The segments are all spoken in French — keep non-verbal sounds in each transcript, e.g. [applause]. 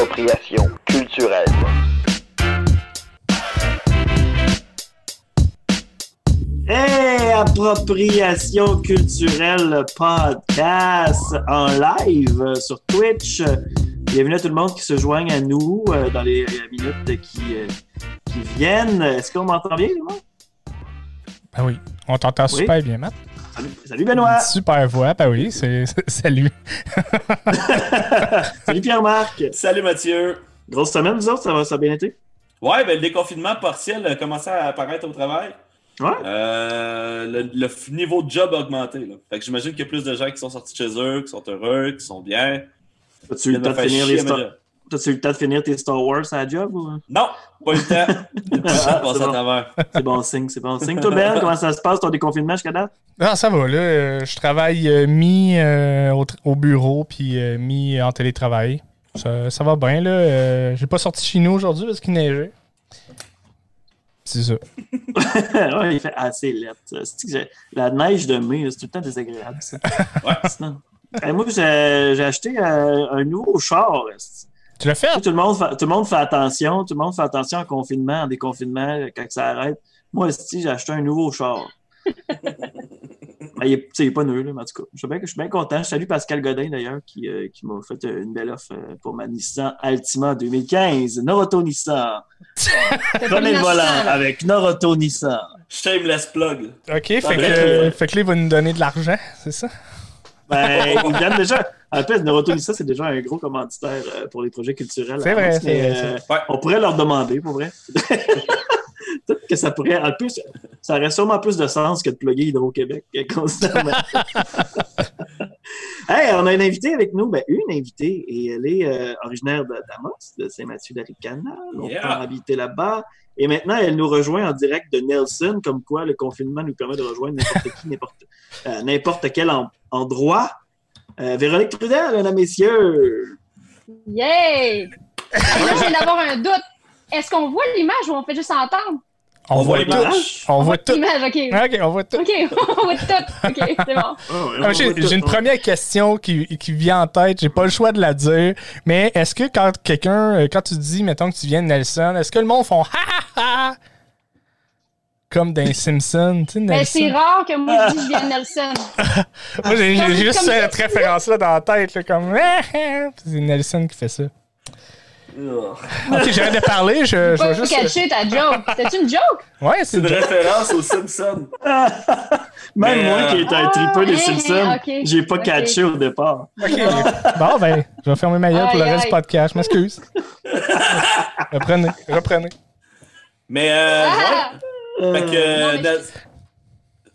Appropriation culturelle. Hey, appropriation culturelle podcast en live sur Twitch. Bienvenue à tout le monde qui se joigne à nous euh, dans les minutes qui, euh, qui viennent. Est-ce qu'on m'entend bien, Benoît? Ben oui, on t'entend Oui. super bien, Matt. Salut, salut Benoît! Super voix, ben oui, c'est salut. [laughs] salut Pierre-Marc! Salut Mathieu. Grosse semaine, vous autres, ça va, ça a bien été? Ouais, ben, le déconfinement partiel a commencé à apparaître au travail. Ouais? Euh, le, niveau de job a augmenté. Là. Fait que j'imagine qu'il y a plus de gens qui sont sortis de chez eux, qui sont heureux, qui sont bien. As-tu eu le temps de finir les. T'as-tu eu le temps de finir tes Star Wars à la job ou? Non, pas eu le temps. [laughs] Ah, c'est à bon. C'est bon signe, c'est bon signe. Toi, Ben, [laughs] comment ça se passe ton déconfinement jusqu'à date? Non, ça va, là. euh, je travaille euh, mi euh, au, bureau, puis euh, mi en télétravail. Ça, ça va bien, là. Euh, J'ai pas sorti chez nous aujourd'hui parce qu'il neigeait. C'est ça. [laughs] ouais, il fait assez lettre. La neige de mai, c'est tout le temps désagréable. ça. Ouais. Sinon- moi, j'ai acheté un nouveau char. Tu l'as fait? Tout le, monde fait, tout le monde fait attention. Tout le monde fait attention en confinement, en déconfinement, quand ça arrête. Moi, esti, j'ai acheté un nouveau char. Mais [laughs] il est, tu sais, il est pas nul, là, mais en tout cas. Je suis bien, je suis bien content. Je salue Pascal Godin, d'ailleurs, qui, euh, qui m'a fait une belle offre euh, pour ma Nissan Altima 2015. Noroto Nissan. Prenez le volant avec Noroto Nissan. Shameless plug. OK, fait que, vrai, euh, ouais. fait que là, il va nous donner de l'argent, c'est ça? Ben, ils viennent déjà. En fait, Noroto Nissan, c'est déjà un gros commanditaire euh, pour les projets culturels. C'est vrai, mais, c'est euh, Ouais. On pourrait leur demander, pour vrai. [laughs] Peut-être que ça pourrait. En plus, ça aurait sûrement plus de sens que de plugger Hydro-Québec [laughs] constamment. [laughs] hey, on a une invitée avec nous, ben, une invitée, et elle est euh, originaire de d'Amos, de Saint-Mathieu-d'Aricana, longtemps Yeah. habité là-bas. Et maintenant, elle nous rejoint en direct de Nelson, comme quoi le confinement nous permet de rejoindre n'importe qui, n'importe euh, n'importe quel en- endroit. Euh, Véronique Trudel, mesdames, messieurs. Yay! Là, je viens d'avoir un doute. Est-ce qu'on voit l'image ou on fait juste entendre? On, On voit voit tout. On voit tout. L'image, ok. OK, on voit tout. Ok, [laughs] on voit tout. Ok, c'est bon. Ah, J'ai j'ai une première question qui, qui vient en tête. J'ai pas le choix de la dire. Mais est-ce que quand quelqu'un, euh, quand tu dis, mettons que tu viens de Nelson, est-ce que le monde font ha ha ha? Comme dans les Simpsons, tu sais, Mais Nelson? c'est rare que moi je dis que je viens de Nelson. [laughs] Moi, j'ai juste cette référence-là dans la tête, là, comme ah, [laughs] ah. c'est Nelson qui fait ça. Ok, j'arrête de parler, je, je vais juste. cacher ta joke. C'était une joke? Ouais, c'est C'est une une référence aux Simpsons. [laughs] Même Mais, moi euh, qui est un Ah, tripeux des hein, Simpsons, ok. j'ai pas Ok. catché au départ. Ok. Bon, ben, je vais fermer ma gueule pour le reste du podcast. Je m'excuse. [laughs] reprenez, reprenez. Mais, euh, Ah! ouais. Fait que. euh, Non,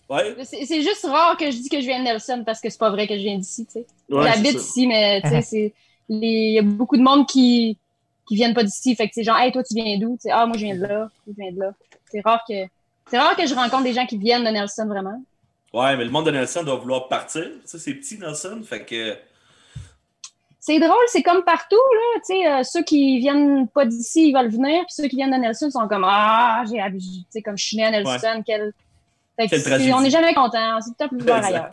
Ouais. C'est juste rare que je dis que je viens de Nelson parce que c'est pas vrai que je viens d'ici, tu sais. Ouais, J'habite ici, mais tu sais, [laughs] Il y a beaucoup de monde qui, qui viennent pas d'ici. Fait que c'est genre, hey, toi, tu viens d'où? Tu sais, ah, moi, je viens de là. Je viens de là. C'est rare que. C'est rare que je rencontre des gens qui viennent de Nelson, vraiment. Ouais, mais le monde de Nelson doit vouloir partir. Sais, c'est petit, Nelson. Fait que. C'est drôle, c'est comme partout, là. Tu sais, euh, ceux qui viennent pas d'ici, ils veulent venir. Puis ceux qui viennent de Nelson sont comme, ah, j'ai hab- tu sais, comme je suis né à Nelson, quel. Fait que Quelle c'est- tragédie. on n'est jamais content. C'est temps plus [laughs] voir ailleurs.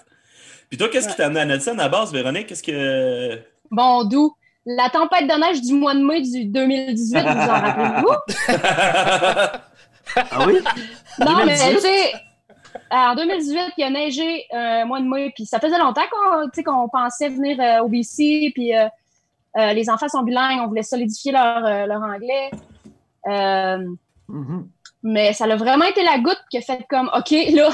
Puis toi, qu'est-ce qui t'a amené à Nelson à la base, Véronique? Qu'est-ce que. Bon, d'où? La tempête de neige du mois de mai du 2018, vous en rappelez-vous? [laughs] Ah oui? Non, mais 2018? tu sais, en 2018, il a neigé euh, mois de mai, puis ça faisait longtemps qu'on pensait venir euh, au BC, puis euh, euh, les enfants sont bilingues, on voulait solidifier leur, euh, leur anglais. Euh, Mhm. mais ça a vraiment été la goutte qui a fait comme, OK, là,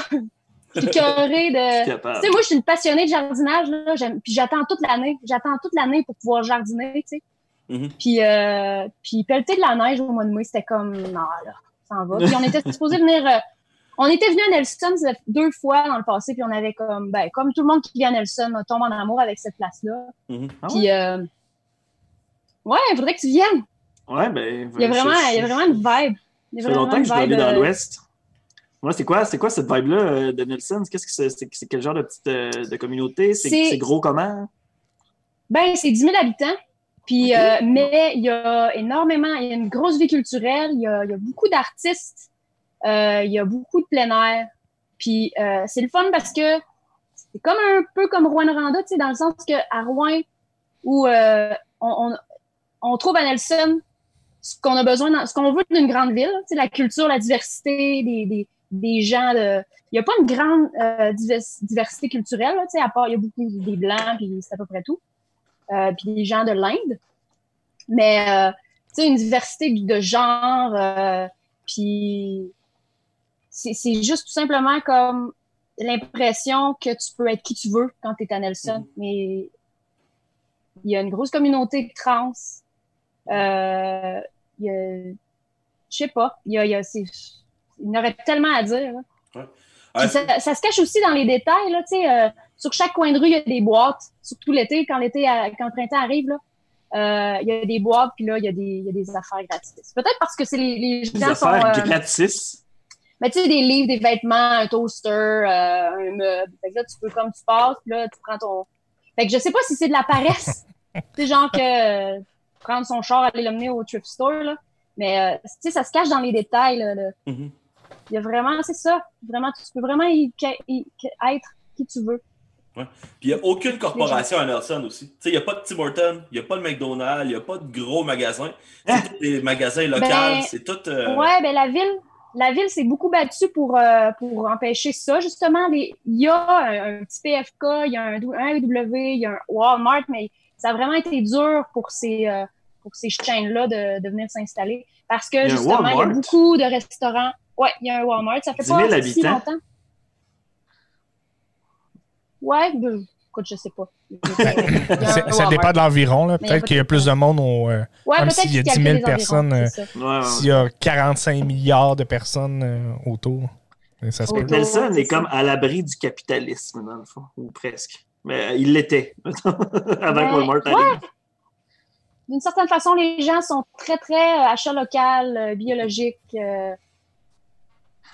de... [laughs] Tu sais, moi, je suis une passionnée de jardinage, là, puis j'attends toute l'année. J'attends toute l'année pour pouvoir jardiner, tu sais. Mhm. Puis, euh, puis pelleter de la neige au mois de mai, c'était comme, non, là, ça en va. Puis on était [laughs] supposé venir... euh, on était venu à Nelson deux fois dans le passé, puis on avait comme, ben, comme tout le monde qui vient à Nelson, on tombe en amour avec cette place-là. Mhm. Ah Puis, euh, ouais, il faudrait que tu viennes. Ouais, ben. Il y a vraiment, il y a vraiment une vibe. Il y Ça fait longtemps que je veux aller vibe, dans euh, l'Ouest. Moi, c'est quoi, c'est quoi cette vibe-là euh, de Nelson? Qu'est-ce que c'est, c'est, quel genre de petite euh, de communauté? C'est, gros comment? Ben, c'est 10 000 habitants. Puis, euh, mais il y a énormément, il y a une grosse vie culturelle, il y a, il y a beaucoup d'artistes, euh, il y a beaucoup de plein air. Puis, euh, c'est le fun parce que c'est comme un peu comme Rouen-Randa, tu sais, dans le sens qu'à Rouen, où on, on, on trouve à Nelson ce qu'on a besoin, dans- ce qu'on veut d'une grande ville, tu sais, la culture, la diversité, des, des, des gens de. Il n'y a pas une grande euh, divers- diversité culturelle, là, tu sais, à part, il y a beaucoup des blancs, puis c'est à peu près tout. Euh, puis des gens de l'Inde. Mais, euh, tu sais, une diversité de genre, euh, puis c'est juste tout simplement comme l'impression que tu peux être qui tu veux quand tu es à Nelson. Mais il y a une grosse communauté de trans. Euh, il y a, je sais pas, il y a, il y a il y en aurait tellement à dire. ça, ça se cache aussi dans les détails. Là, tu sais, euh, sur chaque coin de rue, il y a des boîtes. Surtout l'été, quand l'été, quand le printemps arrive, là, euh, il y a des boîtes, puis là, il y a des, il y a des affaires gratis. Peut-être parce que c'est les, les Des gens sont. affaires euh, gratis? mais tu sais, des livres, des vêtements, un toaster, euh, un meuble. Fait que là, tu peux, comme tu passes, puis là, tu prends ton. Fait que je sais pas si c'est de la paresse. [laughs] c'est genre que euh, prendre son char, aller l'emmener au thrift store, là. Mais, euh, tu sais, ça se cache dans les détails, là. là. Il y a vraiment, c'est ça. Vraiment, tu peux vraiment y, y- être qui tu veux. Puis il n'y a aucune corporation à Nelson aussi. Tu sais, il n'y a pas de Tim Hortons, il n'y a pas de McDonald's, il n'y a pas de gros magasins. Hein? C'est tous des magasins locaux, Ben, c'est tout. euh, Ouais, ben la ville, la ville s'est beaucoup battue pour, euh, pour empêcher ça. Justement, les- il y a un, un petit PFK, il y a un, un W, il y a un Walmart, mais ça a vraiment été dur pour ces, euh, pour ces chaînes-là de, de venir s'installer. Parce que Il justement, il y a beaucoup de restaurants. Ouais, il y a un Walmart. Ça fait 10 pas 000 si habitants? longtemps. Ouais, ben, écoute, je sais pas. C'est- ça dépend de l'environ. Peut-être pas qu'il y a plus de monde au. euh, Ouais, s'il y a qu'ils 10 000 calculent les personnes, euh. Ouais, ouais. S'il y a 45 milliards de personnes euh, autour. Mais Ça se peut. Nelson est comme à l'abri du capitalisme, dans le fond, ou presque. Mais euh, il l'était, [laughs] avant que Walmart Ouais. arrive. d'une certaine façon, les gens sont très, très euh, achat local, euh, biologique. euh.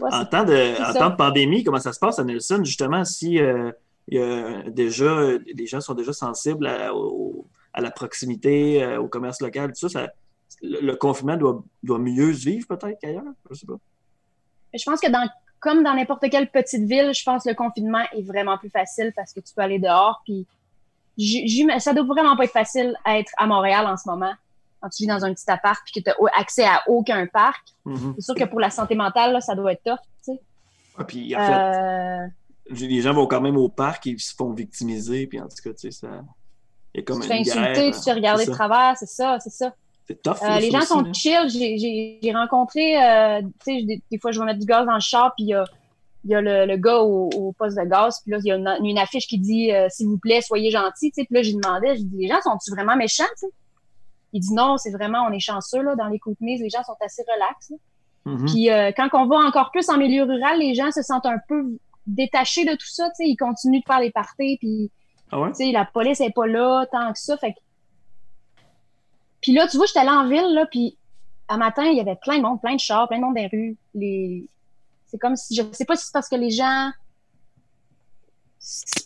Ouais, En temps, de, c'est en ça. temps de pandémie, comment ça se passe à Nelson, justement, si euh, il y a déjà, les gens sont déjà sensibles à, au- à la proximité, euh, au commerce local, tout ça, ça- le, le confinement doit, doit mieux se vivre peut-être qu'ailleurs, je sais pas. je pense que dans, comme dans n'importe quelle petite ville, je pense que le confinement est vraiment plus facile parce que tu peux aller dehors. Puis, ça doit vraiment pas être facile à être à Montréal en ce moment. Quand tu vis dans un petit appart puis que tu as accès à aucun parc, Mhm. c'est sûr que pour la santé mentale, là, ça doit être tough. Tu sais. Ah, Puis en fait, Euh, les gens vont quand même au parc et ils se font victimiser, puis en tout cas, tu sais, ça. Il y a comme tu te fais insulter, tu te fais regarder c'est de travers, c'est ça, c'est ça. Tough. Euh, les gens aussi, sont là. chill. J'ai- rencontré, euh, tu sais, des, des fois, je vais mettre du gaz dans le char, puis il y a, il y a le, le gars au, au poste de gaz, puis là, il y a une, une affiche qui dit euh, S'il vous plaît, soyez sais, Puis là, j'ai demandé, j'ai dit Les gens sont-ils vraiment méchants? Il dit Non, c'est vraiment, on est chanceux. Là, dans les Kootenays, les gens sont assez relax. Mhm. Puis euh, quand on va encore plus en milieu rural, les gens se sentent un peu détachés de tout ça. tu sais. Ils continuent de faire les parties, puis Ah ouais? tu sais, la police n'est pas là tant que ça. Fait que... Puis là, tu vois, j'étais allée en ville, là, puis un matin, il y avait plein de monde, plein de chars, plein de monde dans les rues. Les... C'est comme si, je sais pas si c'est parce que les gens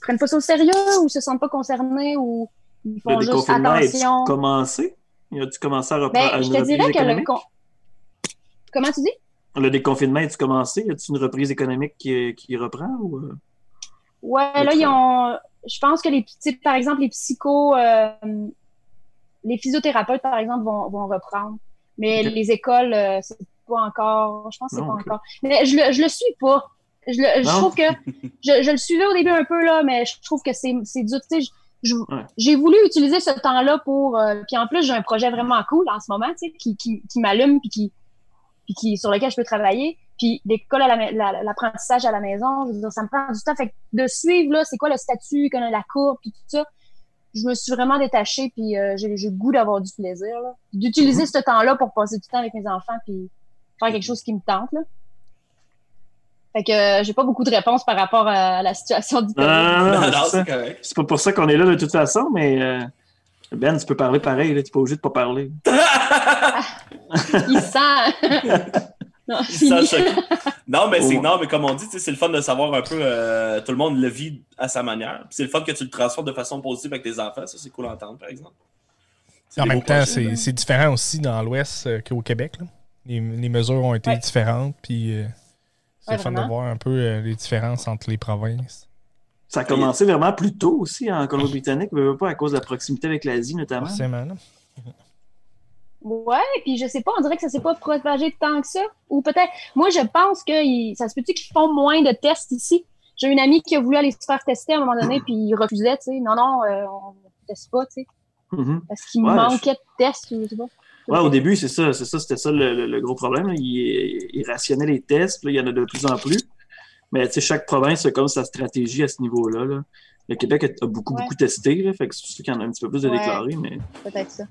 prennent pas ça au sérieux ou se sentent pas concernés ou ils Le font juste attention. commencé? As-tu commencé à reprendre Ben, je te dirais que le... con- Comment tu dis? Le déconfinement, a-tu commencé? Y a-tu une reprise économique qui, qui reprend? Ou... euh? Ouais, là, ils ont. Je pense que les petits, par exemple, les psychos, euh, les physiothérapeutes, par exemple, vont, vont reprendre. Mais les écoles, euh, c'est pas encore. Je pense que c'est pas encore. Mais je le, je le suis pas. Je, le, je trouve que [laughs] je, je le suivais au début un peu là, mais je trouve que c'est c'est dur. Tu sais, Ouais. j'ai voulu utiliser ce temps-là pour. euh, puis en plus, j'ai un projet vraiment cool en ce moment, tu sais, qui, qui, qui m'allume puis qui, puis qui sur lequel je peux travailler. Puis l'école à la ma- la- l'apprentissage à la maison, je veux dire, ça me prend du temps. Fait que de suivre là, c'est quoi le statut, qu'on a la courbe, puis tout ça. Je me suis vraiment détachée, puis euh, j'ai le goût d'avoir du plaisir, là. D'utiliser Mhm. ce temps-là pour passer du temps avec mes enfants, puis faire quelque chose qui me tente, là. Fait que euh, j'ai pas beaucoup de réponses par rapport à la situation du Non, non, non, non, Non, c'est non, pas pour ça qu'on est là de toute façon, mais euh, Ben, tu peux parler pareil, là, tu n'es pas obligé de pas parler. [laughs] [laughs] Il sent. [laughs] non, Il sent choqué. Non, mais c'est Ouais. non, mais comme on dit, c'est le fun de savoir un peu. euh, tout le monde le vit à sa manière. Puis c'est le fun que tu le transformes de façon positive avec tes enfants. Ça, c'est cool à entendre, par exemple. En même temps, c'est différent aussi dans l'Ouest euh, qu'au Québec. là. Les, les mesures ont été Ouais. différentes, puis euh, c'est Ouais, fun de voir un peu euh, les différences entre les provinces. Ça a commencé vraiment plus tôt aussi en Colombie-Britannique, mais pas à cause de la proximité avec l'Asie notamment. Forcément. Ouais, puis je sais pas, on dirait que ça s'est pas propagé tant que ça. Ou peut-être, moi, je pense que ça se peut-tu qu'ils font moins de tests ici? J'ai une amie qui a voulu aller se faire tester à un moment donné, puis il refusait, tu sais. Non, non, euh, on ne teste pas, tu sais. Mhm. Parce qu'il Ouais, manquait de tests, je sais pas. Ouais, au début, c'est ça, c'est ça, c'était ça le, le- le gros problème. là. Il, rationnait les tests, là, il y en a de plus en plus. Mais tu sais, chaque province a comme sa stratégie à ce niveau-là. là. Le Québec a, beaucoup, Ouais. beaucoup testé, là, fait que c'est sûr qu'il y en a un petit peu plus de Ouais. déclarés, mais Peut-être ça.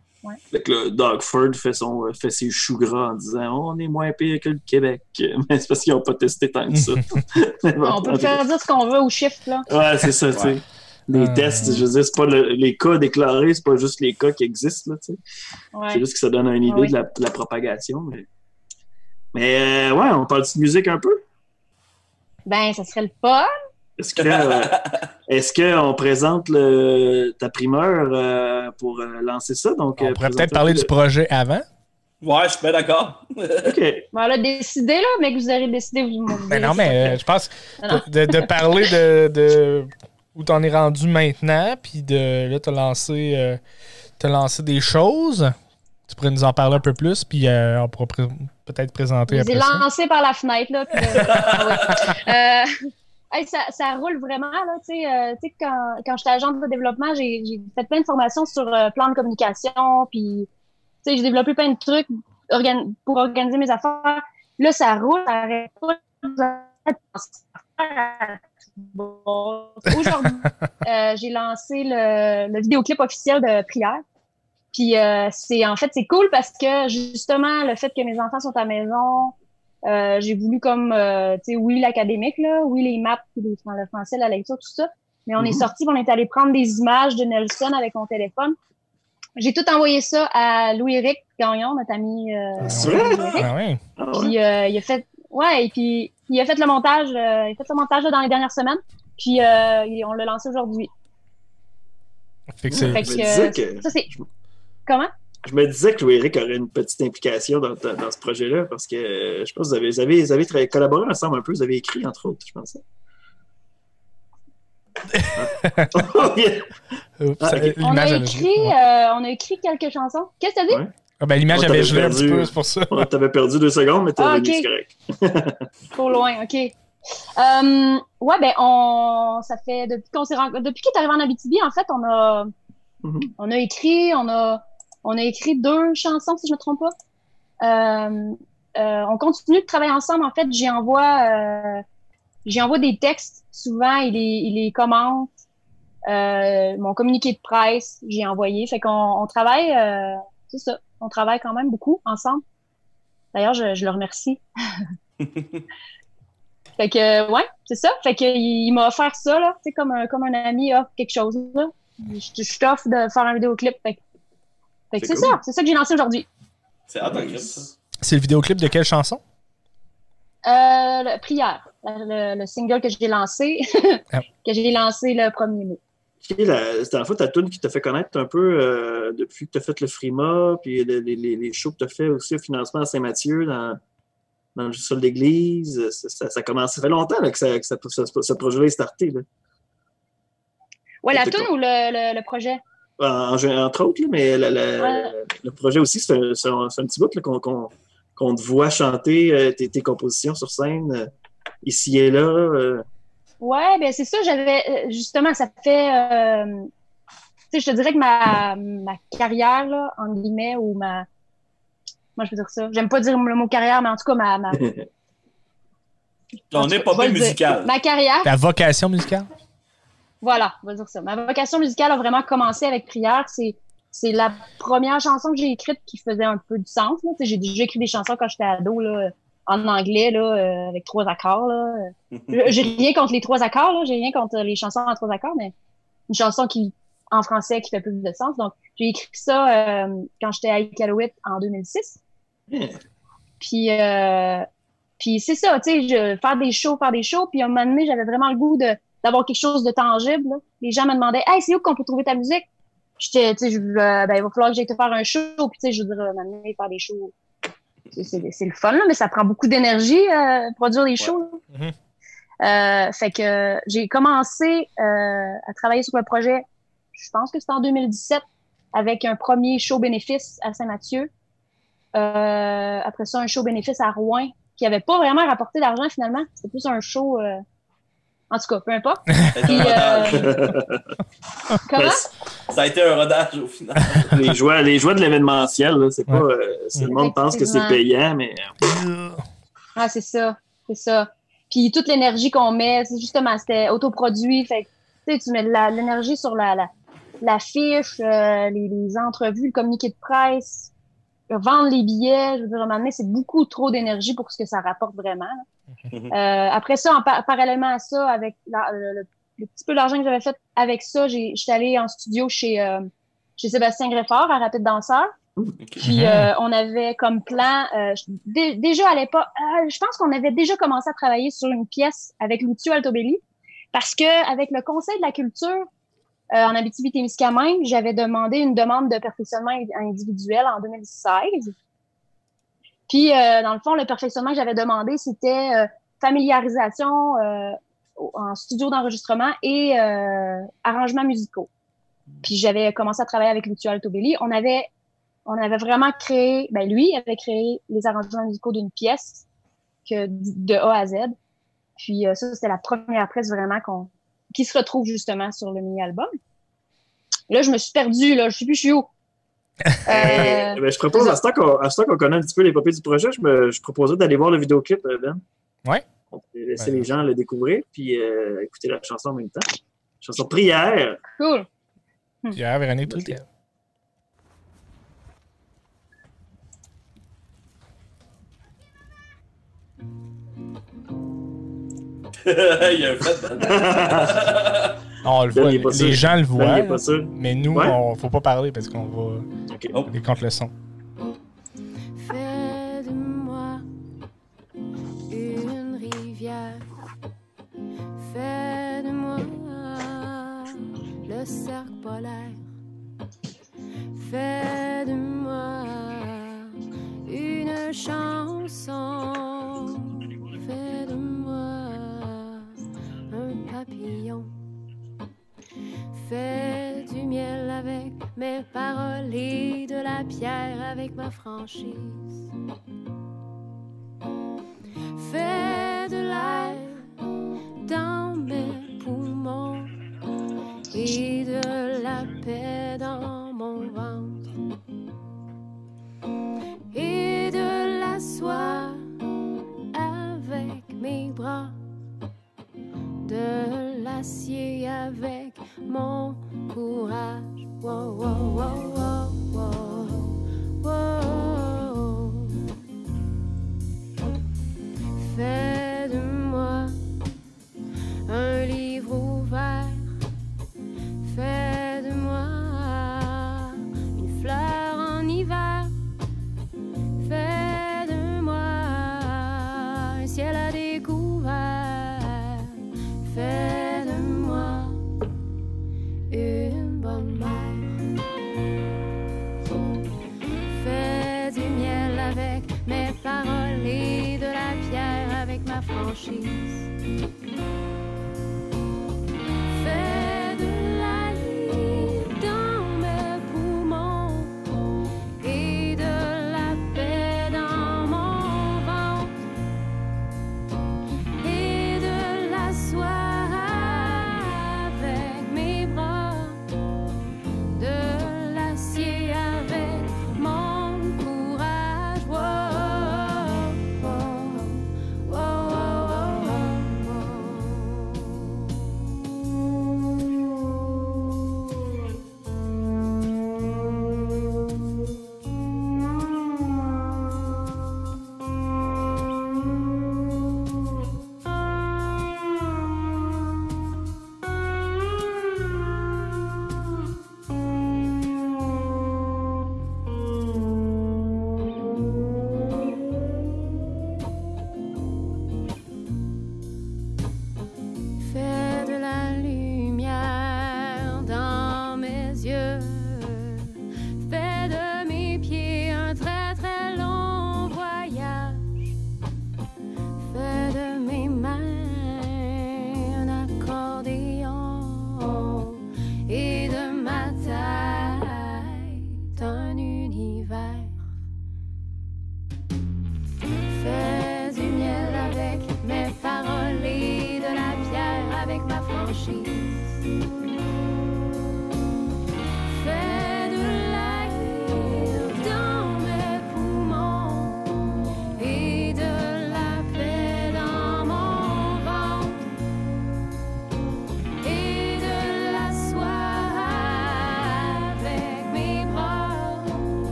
fait que là, Doug Ford fait, son, fait ses choux gras en disant Oh, on est moins pire que le Québec. [laughs] Mais c'est parce qu'ils n'ont pas testé tant que ça. [laughs] Bon, on peut faire dire ce qu'on veut aux chiffres, là. Ouais, c'est ça, tu sais. Les Euh. tests, je veux dire, c'est pas le- les cas déclarés, c'est pas juste les cas qui existent, là, tu sais. Ouais. C'est juste que ça donne une idée oui. de, la, de la propagation. Mais, mais euh, ouais, on parle de musique un peu? Ben, ça serait le fun. Est-ce que euh, est-ce qu'on présente le, ta primeur euh, pour lancer ça? Donc, On pourrait peut-être parler du projet avant. Ouais, je suis bien d'accord. [laughs] OK. Bon, là, décidez, là, mais que vous aurez décidé, vous me Ben non, mais euh, je pense Non, non. de, de parler de, de où t'en es rendu maintenant, puis de là, t'as lancé, euh, t'as lancé des choses. Tu pourrais nous en parler un peu plus, puis euh, on pourra pré- peut-être présenter après ça. lancés par la fenêtre, là. puis, euh, ah [laughs] hey, ça, ça roule vraiment, là. Tu sais, euh, quand, quand j'étais agente de développement, j'ai fait plein de formations sur euh, plan de communication, puis, tu sais, j'ai développé plein de trucs organ- pour organiser mes affaires. Là, ça roule, ça arrête pas. Bon, Aujourd'hui, euh, j'ai lancé le, le vidéoclip officiel de Prière. Puis euh, c'est en fait c'est cool parce que justement le fait que mes enfants sont à la maison, euh, j'ai voulu comme euh, tu sais oui l'académique là, oui les maths, puis les, le français, la lecture, tout ça. Mais on est Mhm. sorti, on est allé prendre des images de Nelson avec mon téléphone. J'ai tout envoyé ça à Louis-Éric Gagnon, notre ami. Euh, C'est vrai? Louis-Éric. Ah ouais. Ah? Puis euh, il a fait ouais, et puis il a fait le montage, euh, il a fait le montage là, dans les dernières semaines. Puis euh, il- on l'a lancé aujourd'hui. Fait que c'est- Fait je me que, disais que- ça c'est comment? Je me disais que Louis-Éric aurait une petite implication dans, dans, dans ce projet-là parce que euh, je pense que vous avez, vous avez, vous avez collaboré ensemble un peu, vous avez écrit entre autres, je pense. Oups, [laughs] Ah, [laughs] euh, On a écrit, euh, on a écrit quelques chansons. Qu'est-ce que t'as dit? Ouais. Ah ben, l'image avait gelé un petit peu, c'est pour ça. On t'avait perdu deux secondes, mais t'es Ah, revenu, ok. c'est correct. [laughs] Trop loin, ok. Euh, ouais, ben on, ça fait depuis qu'on s'est rencontrés, depuis qu'il est arrivé en Abitibi, en fait, on a, Mhm. on a écrit, on a, on a écrit deux chansons si je me trompe pas. Euh, euh, on continue de travailler ensemble. En fait, j'y envoie, euh, j'y envoie des textes. Souvent, il les, il les commente. Euh, mon communiqué de presse, j'ai envoyé. Fait qu'on on travaille, euh, c'est ça, on travaille quand même beaucoup ensemble. D'ailleurs, je, je le remercie. [laughs] Fait que, ouais, c'est ça. Fait que, il, il m'a offert ça, là. Tu sais, comme un, comme un ami offre quelque chose, là. Je, je t'offre de faire un vidéoclip. Fait que, fait que C'est cool. ça. C'est ça que j'ai lancé aujourd'hui. C'est. C'est le vidéoclip de quelle chanson? Euh, le- prière. Le, le single que j'ai lancé. [laughs] Ah. que j'ai lancé le premier mai. Ok, la- C'était en fait ta tune qui t'a fait connaître un peu euh, depuis que tu as fait le Frima, puis les, les, les- shows que tu as fait aussi au financement à Saint-Mathieu dans, dans le sol d'église. Ça, ça, ça commence. Ça fait longtemps là, que, ça, que ce projet-là est starté. Là. Ouais, la tune ou le, le, le projet? En- en- entre autres, là, mais la- la- Ouais. le projet aussi, c'est un, c'est un- c'est un petit bout là, qu'on qu'on- qu'on te voit chanter euh, tes, tes compositions sur scène euh, ici et là. Ouais, ben c'est ça, j'avais euh, justement, ça fait euh, tu sais, je te dirais que ma, ma carrière, là, en guillemets, ou ma moi je peux dire ça? J'aime pas dire le mot carrière, mais en tout cas ma, ma, Ton épopée musicale. Ma carrière, Ta vocation musicale? voilà, on va dire ça. Ma vocation musicale a vraiment commencé avec Prière. C'est c'est la première chanson que j'ai écrite qui faisait un peu du sens. J'ai déjà écrit des chansons quand j'étais ado, là, en anglais, là, euh, avec trois accords. J'ai [laughs] rien contre les trois accords, là. J'ai rien contre les chansons en trois accords, mais une chanson qui, en français, qui fait plus de sens. Donc, j'ai écrit ça euh, quand j'étais à Iqaluit en 2006. Yeah. Puis, euh, puis c'est ça, tu sais, je faire des shows, faire des shows. Puis à un moment donné, j'avais vraiment le goût de d'avoir quelque chose de tangible. là. Les gens me demandaient, hey, c'est où qu'on peut trouver ta musique? J'étais, tu sais, euh, ben, il va falloir que j'aille te faire un show. Puis tu sais, je veux dire, à un moment donné, faire des shows, c'est- le fun là, mais ça prend beaucoup d'énergie euh, produire des shows. Mhm. Euh, fait que j'ai commencé euh, à travailler sur le projet. Je pense que c'était en 2017 avec un premier show bénéfice à Saint-Mathieu. Euh, après ça, un show bénéfice à Rouen qui avait pas vraiment rapporté d'argent finalement. C'était plus un show. Euh, En tout cas, peu importe. [laughs] Ça a été Puis, un euh, rodage. [laughs] Comment? Ça a été un rodage au final. [laughs] les joies, les joies de l'événementiel, là, c'est pas. euh, le monde pense que c'est payant, mais euh, Ah, c'est ça. C'est ça. Puis toute l'énergie qu'on met, c'est justement, c'était autoproduit. Fait que, tu sais, tu mets la- l'énergie sur la, la, l'affiche, euh, les, les entrevues, le communiqué de presse, vendre les billets. Je veux dire, à un moment donné, c'est beaucoup trop d'énergie pour ce que ça rapporte vraiment. Mhm. Euh, après ça, en par- parallèlement à ça, avec la- le, le- le petit peu d'argent que j'avais fait avec ça, j'ai, j'étais allée en studio chez, euh, chez Sébastien Greffard à Rapide Danseur. Puis Mhm. euh, on avait comme plan, euh, déjà à l'époque, euh, je pense qu'on avait déjà commencé à travailler sur une pièce avec Lucio Altobelli, parce que avec le Conseil de la culture euh, en Abitibi-Témiscamingue, j'avais demandé une demande de perfectionnement individuel en 2016. Puis euh, dans le fond, le perfectionnement que j'avais demandé, c'était euh, familiarisation euh, en studio d'enregistrement et euh, arrangements musicaux. Puis j'avais commencé à travailler avec Lucio Altobelli. On avait on avait vraiment créé, ben lui avait créé les arrangements musicaux d'une pièce que de A à Z. Puis euh, ça, c'était la première presse vraiment qu'on qui se retrouve justement sur le mini-album. Là, je me suis perdue, là, je sais plus je suis où. [laughs] Euh, Eh ben, je propose, à ce temps qu'on à ce temps qu'on connaît un petit peu les papiers du projet, je, me, je proposais d'aller voir le vidéoclip, euh, Ben. Ouais. On peut laisser les gens le découvrir, puis euh, écouter la chanson en même temps. Chanson Prière. cool. Pierre Véronique Trudel. [laughs] Il y a un fait dedans. [laughs] On le voit, les sûr. gens le voient, mais nous, Ouais. on faut pas parler parce qu'on va Ok. Oh. contre le son. Fais de moi une rivière. Fais de moi le cercle polaire. Fais de moi une chanson. Pierre avec ma franchise.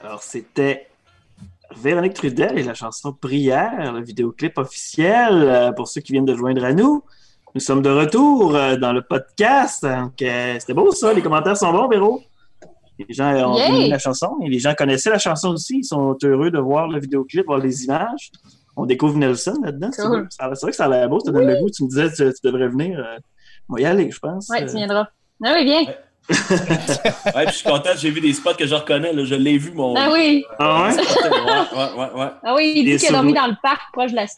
Alors, c'était Véronique Trudel et la chanson Prière, le vidéoclip officiel euh, pour ceux qui viennent de joindre à nous. Nous sommes de retour euh, dans le podcast. Donc, euh, c'était beau ça, les commentaires sont bons, Véro. Les gens ont Yay! aimé la chanson et les gens connaissaient la chanson aussi. Ils sont heureux de voir le vidéoclip, voir les images. On découvre Nelson là-dedans. C'est Cool. vrai que ça a l'air beau, ça donne le goût. Tu me disais que tu, tu devrais venir. on va y aller, je pense. Euh, tu viendras. Ah oui, viens. Ouais, puis je suis content, j'ai vu des spots que je reconnais, là, je l'ai vu, mon. Ah oui. Ah ouais? Ouais, ouais, ouais, ouais. Ah oui, il dit qu'il a dormi dans le parc proche de la, Ouais,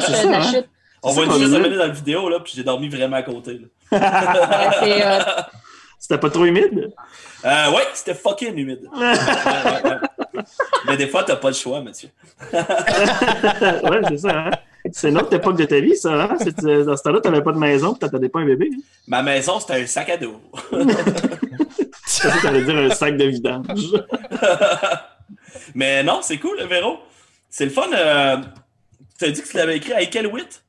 c'est de ça. la hein. chute. On voit une qu'on chose disait. amener dans la vidéo, là, puis j'ai dormi vraiment à côté. [laughs] Ouais, euh, C'était pas trop humide? Euh, ouais, c'était fucking humide. [laughs] Ouais, ouais, ouais. Mais des fois, t'as pas le choix, Mathieu. [laughs] ouais, c'est ça. Hein? C'est une autre époque de ta vie, ça. Hein? C'est- euh, Dans ce temps-là, t'avais pas de maison, tu t'attendais pas un bébé. Hein? Ma maison, c'était un sac à dos. [laughs] C'est ça que t'allais dire un sac de vidange. [laughs] Mais non, c'est cool, le Véro. C'est le fun. Euh... Tu as dit que tu l'avais écrit à Ekelwit,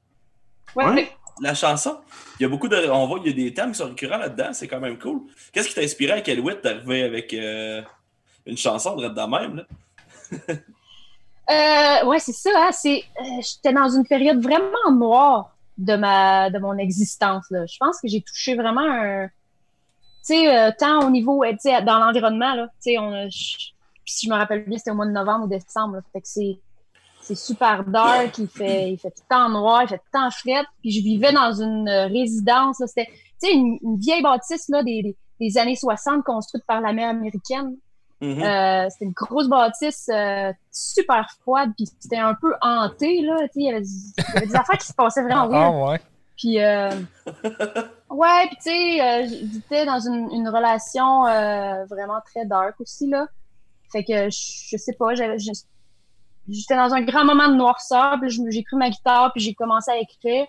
ouais, Ouais. ouais. la chanson. Il y a beaucoup de. On voit qu'il y a des thèmes qui sont récurrents là-dedans, c'est quand même cool. Qu'est-ce qui t'a inspiré à Ekelwit d'arriver avec euh, une chanson de de même, là? [laughs] Euh, ouais, c'est ça. Hein, c'est, euh, j'étais dans une période vraiment noire de ma, de mon existence. Là. Je pense que j'ai touché vraiment un, tu sais, euh, tant au niveau, euh, tu sais, dans l'environnement là. Tu sais, on, si je me rappelle bien, c'était au mois de novembre ou décembre. Fait que c'est, c'est super dark. Il fait, il fait temps noir, il fait temps fret. Puis je vivais dans une résidence. Là, c'était, tu sais, une, une vieille bâtisse là des, des, années 60 construite par la mère américaine. Mhm. Euh, c'était une grosse bâtisse euh, super froide, puis c'était un peu hanté, là. tu sais, Il y, avait, il y avait des affaires qui se passaient vraiment Ah weird. ouais. Puis, euh, ouais, puis tu sais, euh, j'étais dans une, une relation euh, vraiment très dark aussi, là. Fait que, je, sais pas, j'étais dans un grand moment de noirceur, puis j'ai pris ma guitare, puis j'ai commencé à écrire.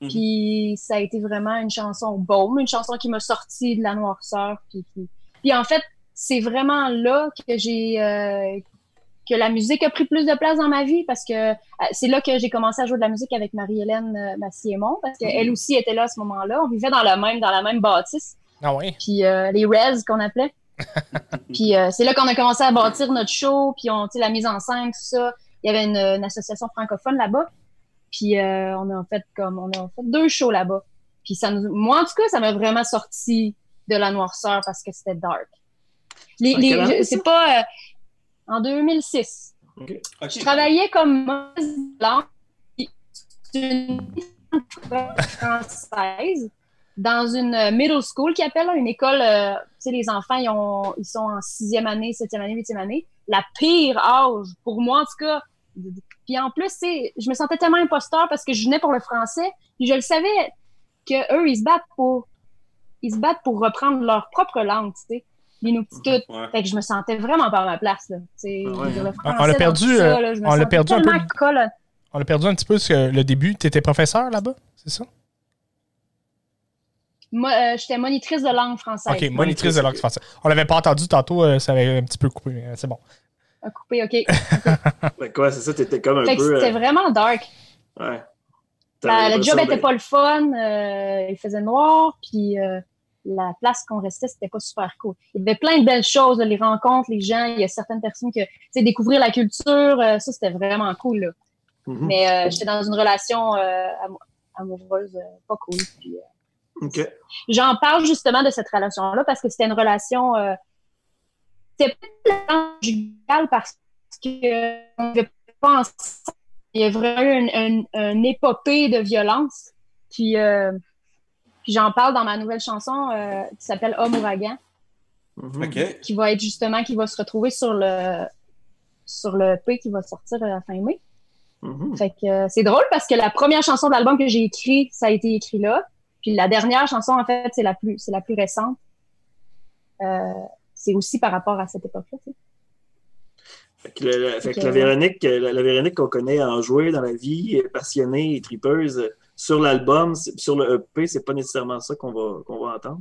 Mhm. Puis ça a été vraiment une chanson baume, une chanson qui m'a sorti de la noirceur. Puis, puis, puis en fait, c'est vraiment là que j'ai euh, que la musique a pris plus de place dans ma vie parce que euh, c'est là que j'ai commencé à jouer de la musique avec Marie-Hélène euh, Massiémon parce qu'elle aussi était là à ce moment-là. On vivait dans la même dans la même bâtisse, Ah ouais? puis euh, les Rez qu'on appelait. [laughs] puis euh, c'est là qu'on a commencé à bâtir notre show, puis on, la mise en scène, tout ça. Il y avait une, une association francophone là-bas. Puis euh, on a fait comme on a fait deux shows là-bas. Puis ça nous, moi en tout cas, ça m'a vraiment sorti de la noirceur parce que c'était dark. Les, les- c'est pas euh, en 2006. Ok. Je travaillais comme une française dans une middle school qui appelle une école. euh, tu sais, les enfants, ils, ont, ils sont en sixième année, septième année, huitième année. La pire âge, pour moi en tout cas. Puis en plus, c'est, je me sentais tellement imposteur parce que je venais pour le français. Puis je le savais que eux, ils se battent pour, ils se battent pour reprendre leur propre langue, tu sais. L'inuktitut. Ouais. Fait que je me sentais vraiment pas à ma place, là. Ah ouais, hein. On- on l'a perdu, ça, euh, là, on l'a perdu un peu. tellement colon- On a perdu un petit peu ce que le début. Tu étais professeur là-bas, c'est ça? Moi, euh, j'étais monitrice de langue française. Ok, monitrice de langue française. On l'avait pas entendu tantôt, euh, ça avait un petit peu coupé, mais c'est bon. À couper, ok. [laughs] Fait quoi, c'est ça, t'étais comme un Fait peu. c'était euh, vraiment dark. ouais. Le job l'impression était de- pas le fun, euh, il faisait noir, puis euh, la place qu'on restait, c'était pas super cool. Il y avait plein de belles choses, là, les rencontres, les gens, il y a certaines personnes que, tu sais, découvrir la culture, euh, ça, c'était vraiment cool, là. Mhm. Mais euh, j'étais dans une relation euh, amo- amoureuse euh, pas cool. Puis. J'en parle justement de cette relation-là parce que c'était une relation. Euh, c'était pas conjugale parce que on n'avait pas ensemble. Il y a vraiment eu une, une- une épopée de violence. Puis, euh, puis j'en parle dans ma nouvelle chanson euh, qui s'appelle Homme ouragan, Mhm. Ok. qui va être justement qui va se retrouver sur le sur le P qui va sortir à la fin mai. Mhm. Fait que euh, c'est drôle parce que la première chanson de l'album que j'ai écrit, ça a été écrit là. Puis la dernière chanson, en fait, c'est la plus, c'est la plus récente. Euh, c'est aussi par rapport à cette époque-là. Fait que, le- le- fait que Ok. la Véronique, la, la Véronique qu'on connaît en jouer dans la vie, euh, passionnée et tripeuse, euh, sur l'album, sur le EP, c'est pas nécessairement ça qu'on va, qu'on va entendre.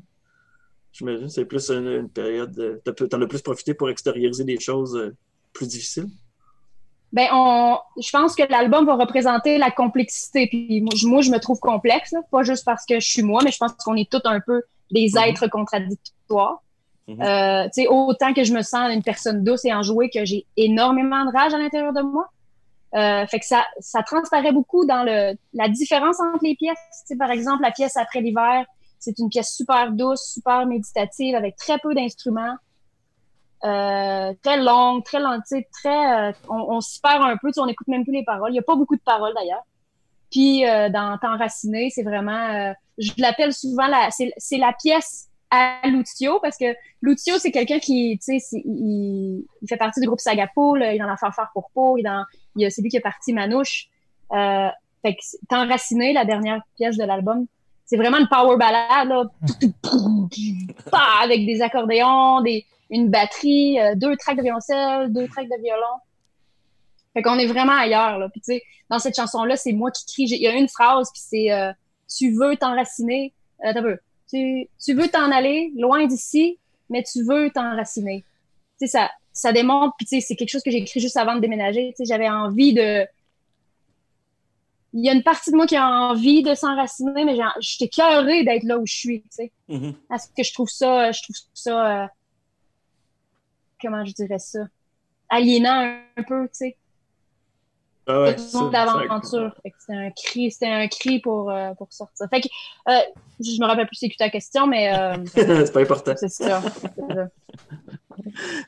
J'imagine c'est plus une, une période. T'en as plus profité pour extérioriser des choses euh, plus difficiles. Ben, on, je pense que l'album va représenter la complexité. Puis moi, je, moi, je me trouve complexe, là, pas juste parce que je suis moi, mais je pense qu'on est tous un peu des Mhm. êtres contradictoires. Mhm. Euh, tu sais, autant que je me sens une personne douce et enjouée que j'ai énormément de rage à l'intérieur de moi. Euh, fait que ça, ça transparaît beaucoup dans le, la différence entre les pièces. Tu sais, par exemple, la pièce après l'hiver, c'est une pièce super douce, super méditative, avec très peu d'instruments, euh, très longue, très sais, très, euh, on, on s'y perd un peu, tu sais, on écoute même plus les paroles. Il y a pas beaucoup de paroles d'ailleurs. Puis euh, dans Temps raciné, c'est vraiment, euh, je l'appelle souvent la, c'est la pièce à Lutio parce que Lutio c'est quelqu'un qui, tu sais, il, il fait partie du groupe Sagapo, là, il est dans la fanfare pour peau, il est dans, il c'est lui qui est parti Manouche. Euh, fait que c'est- Temps raciné, la dernière pièce de l'album, c'est vraiment une power ballade là, [laughs] avec des accordéons, des, une batterie, euh, deux tracks de violoncelle, deux tracks de violon. Fait qu'on est vraiment ailleurs là. Puis tu sais, dans cette chanson là, c'est moi qui crie. Il y a une phrase puis c'est euh, tu veux t'enraciner, euh, t'as peu. Tu, tu veux t'en aller loin d'ici, mais tu veux t'enraciner. Tu sais ça ça démontre puis tu sais c'est quelque chose que j'ai écrit juste avant de déménager. Tu sais j'avais envie de il y a une partie de moi qui a envie de s'enraciner, mais j'étais cœurée d'être là où je suis, tu sais. Parce que je trouve ça, je trouve ça, euh, comment je dirais ça, aliénant un peu, tu sais. Ah ouais, d'aventure. C'était un cri, c'était un cri pour, euh, pour sortir. Fait que, euh, je me rappelle plus c'est que ta question, mais euh, [laughs] c'est pas important. c'est ça.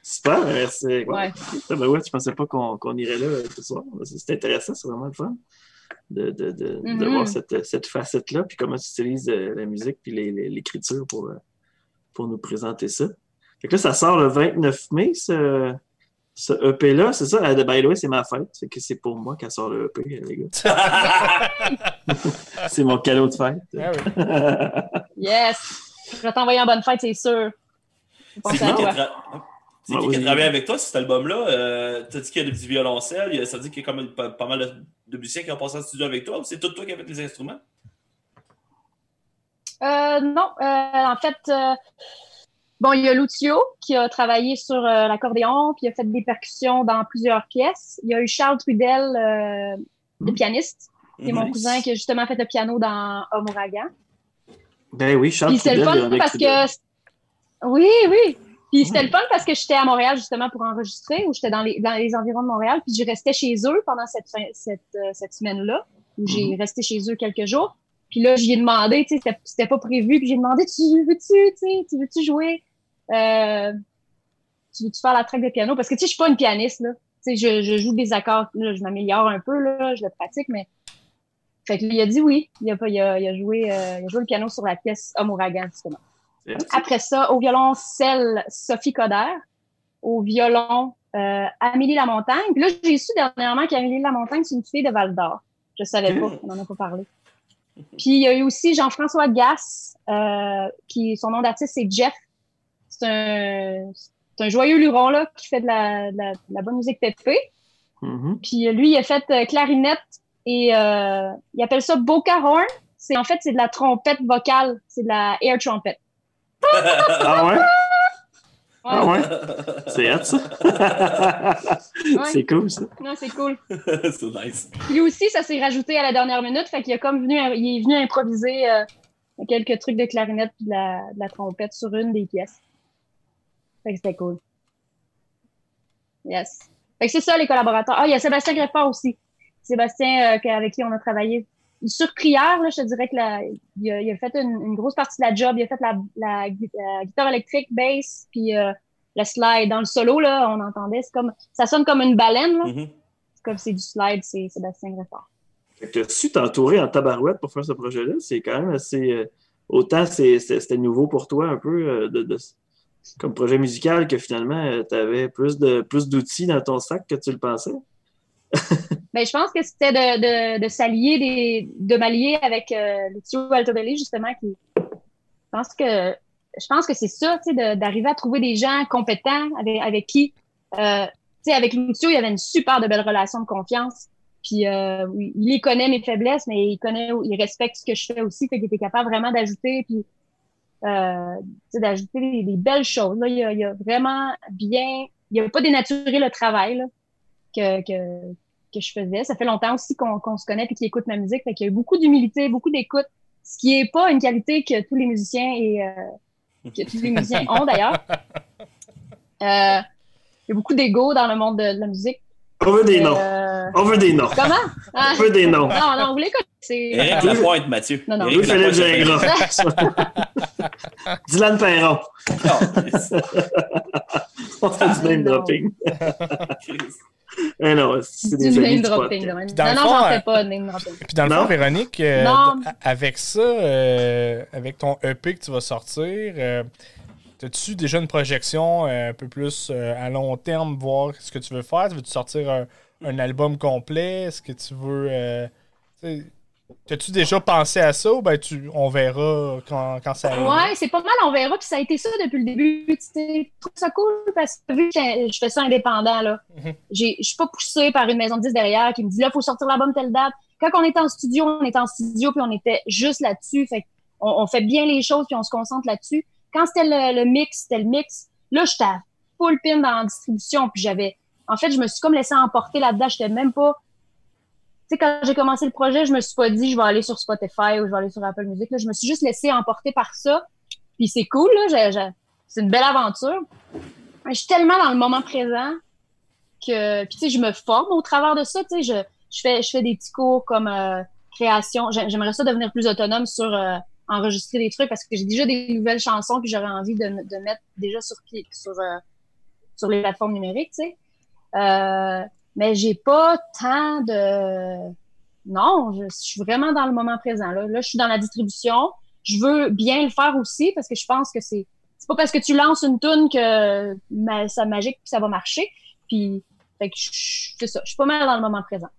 Super, merci. Ouais. Ouais. Ah ben ouais, pensais pas qu'on irait là ce soir. C'est intéressant, c'est vraiment le fun de, de, de, de Mhm. voir cette, cette facette-là, puis comment tu utilises la musique puis l'écriture pour, pour nous présenter ça. Fait que là, ça sort le 29 mai, ce, ce EP-là, c'est ça? Ah, By the way, c'est ma fête. C'est que c'est pour moi qu'elle sort le EP, les gars. [laughs] [laughs] c'est mon cadeau de fête. Ah oui. [laughs] Yes! Je vais t'envoyer en bonne fête, c'est sûr. C'est qui à qui tra- c'est Ouais, qui qui travaillé avec toi sur cet album-là? Euh, T'as dit qu'il y a du violoncelle, ça dire qu'il y a quand même pas, pas mal de, de musiciens qui ont passé en studio avec toi ou c'est tout toi qui as fait les instruments? Euh, non, euh, en fait, euh, bon, il y a Lucio qui a travaillé sur euh, l'accordéon, puis il a fait des percussions dans plusieurs pièces. Il y a eu Charles Trudel, euh, le Mm. pianiste, qui est mon cousin qui a justement fait le piano dans Homme Ouragan. Ben oui, Charles Puis c'était le Trudel fun parce Trudel. que. Oui, oui. Puis c'était le fun parce que j'étais à Montréal justement pour enregistrer, ou j'étais dans les, dans les environs de Montréal, puis je restais chez eux pendant cette, fin- cette, euh, cette semaine-là, où j'ai resté chez eux quelques jours. Puis là, j'y ai demandé, tu sais, c'était- c'était pas prévu, puis j'ai demandé, tu veux-tu, tu sais, tu veux-tu jouer, euh, tu veux-tu faire la track de piano? Parce que, tu sais, je suis pas une pianiste, là. Tu sais, je, je joue des accords, là, je m'améliore un peu, là, je le pratique, mais... Fait que lui, il a dit oui. Il a, il a, il a joué, euh, il a joué le piano sur la pièce Homme Ouragan, justement. Après ça, au violoncelle, Sophie Coder. Au violon, euh, Amélie Lamontagne. Puis là, j'ai su dernièrement qu'Amélie Lamontagne, c'est une fille de Val d'Or. Je savais pas, on n'en a pas parlé. Puis il y a eu aussi Jean-François Gass, euh, qui son nom d'artiste, c'est Jeff. C'est un, c'est un joyeux luron, là, qui fait de la, de la, de la bonne musique pépée. Mhm. Puis euh, lui, il a fait euh, clarinette et euh, il appelle ça Boca Horn. C'est en fait c'est de la trompette vocale, c'est de la air trumpet. [laughs] Ah ouais? Ah Ouais. C'est ça? C'est cool, ça. Non, c'est cool. [laughs] c'est nice. Lui aussi, ça s'est rajouté à la dernière minute, fait qu'il a comme venu, il est venu improviser euh, quelques trucs de clarinette de la, de la trompette sur une des pièces. Fait que c'était cool. Yes. Fait que c'est ça les collaborateurs. Ah, il y a Sébastien Greffard aussi. Sébastien euh, avec qui on a travaillé sur prière, là, je te dirais que la, il, a, il a fait une, une grosse partie de la job. Il a fait la, la, gui- la guitare électrique, bass, puis euh, le slide. Dans le solo, là, on entendait, c'est comme, ça sonne comme une baleine, là. Mhm. C'est comme c'est du slide, c'est Sébastien Greffard. Fait que tu as su t'entourer en tabarouette pour faire ce projet-là. C'est quand même assez. euh, autant c'était nouveau pour toi un peu euh, de, de- comme projet musical que finalement tu avais plus de plus d'outils dans ton sac que tu le pensais? [laughs] Ben, je pense que c'était de, de, de s'allier, des, de m'allier avec euh, Altobelli, justement, qui, je pense que, je pense que c'est ça, tu sais, d'arriver à trouver des gens compétents avec, avec qui, euh, tu sais, avec Lucio, il y avait une super de belle relation de confiance. Puis, euh, il connaît mes faiblesses, mais il connaît, il respecte ce que je fais aussi, fait qu'il était capable vraiment d'ajouter, puis, euh, d'ajouter des, des belles choses. Là, il a, il a vraiment bien, il a pas dénaturé le travail, là, que, que, que je faisais. Ça fait longtemps aussi qu'on qu'on se connaît et qu'il écoute ma musique. Fait qu'il y a eu beaucoup d'humilité, beaucoup d'écoute, ce qui est pas une qualité que tous les musiciens et, euh, que tous les musiciens ont d'ailleurs. [laughs] Euh, il y a beaucoup d'ego dans le monde de, de la musique. On veut des noms. Euh, On veut des noms. comment? Ah, On veut des noms. non, non, vous les connaissez. Éric Lapointe, Mathieu. Non, non. Louis-Philippe Gingras. Dylan Perron. [laughs] [laughs] On fait du name Non. dropping. Eh non, c'est des Du name dropping. de même. dans Non, le non, j'en euh, fais pas de name dropping. Puis dans le Non? fond, Véronique, euh, avec ça, euh, avec ton EP que tu vas sortir, euh, as-tu déjà une projection euh, un peu plus euh, à long terme, voir ce que tu veux faire? Veux-tu sortir un, un album complet? Est-ce que tu veux. Euh, T'as-tu déjà pensé à ça ou ben tu, on verra quand, quand ça arrive? Ouais, c'est pas mal, on verra. Puis ça a été ça depuis le début. Je trouve ça cool parce que vu que je fais ça indépendant, là, Mhm. j'ai- je suis pas poussée par une maison de 10 derrière qui me dit là, faut sortir l'album telle date. Quand on était en studio, on était en studio puis on était juste là-dessus. Fait on, on fait bien les choses puis on se concentre là-dessus. Quand c'était le, le mix, c'était le mix. Là, j'étais full pin dans la distribution puis j'avais. En fait, je me suis comme laissé emporter là-dedans. J'étais même pas. Tu sais, quand j'ai commencé le projet, je me suis pas dit je vais aller sur Spotify ou je vais aller sur Apple Music. Là, je me suis juste laissé emporter par ça. Puis c'est cool, là. c'est une belle aventure. Je suis tellement dans le moment présent que, puis tu sais, je me forme au travers de ça. Tu sais, je, je fais, je fais des petits cours comme euh, création. J'ai- J'aimerais ça devenir plus autonome sur euh, enregistrer des trucs parce que j'ai déjà des nouvelles chansons que j'aurais envie de, mettre déjà sur sur euh, sur les plateformes numériques, tu sais. Euh, mais j'ai pas tant de non, je, suis vraiment dans le moment présent. Là. là, je suis dans la distribution. Je veux bien le faire aussi parce que je pense que c'est c'est pas parce que tu lances une tune que ça magique puis ça va marcher. Puis fait que je- c'est ça, je suis pas mal dans le moment présent.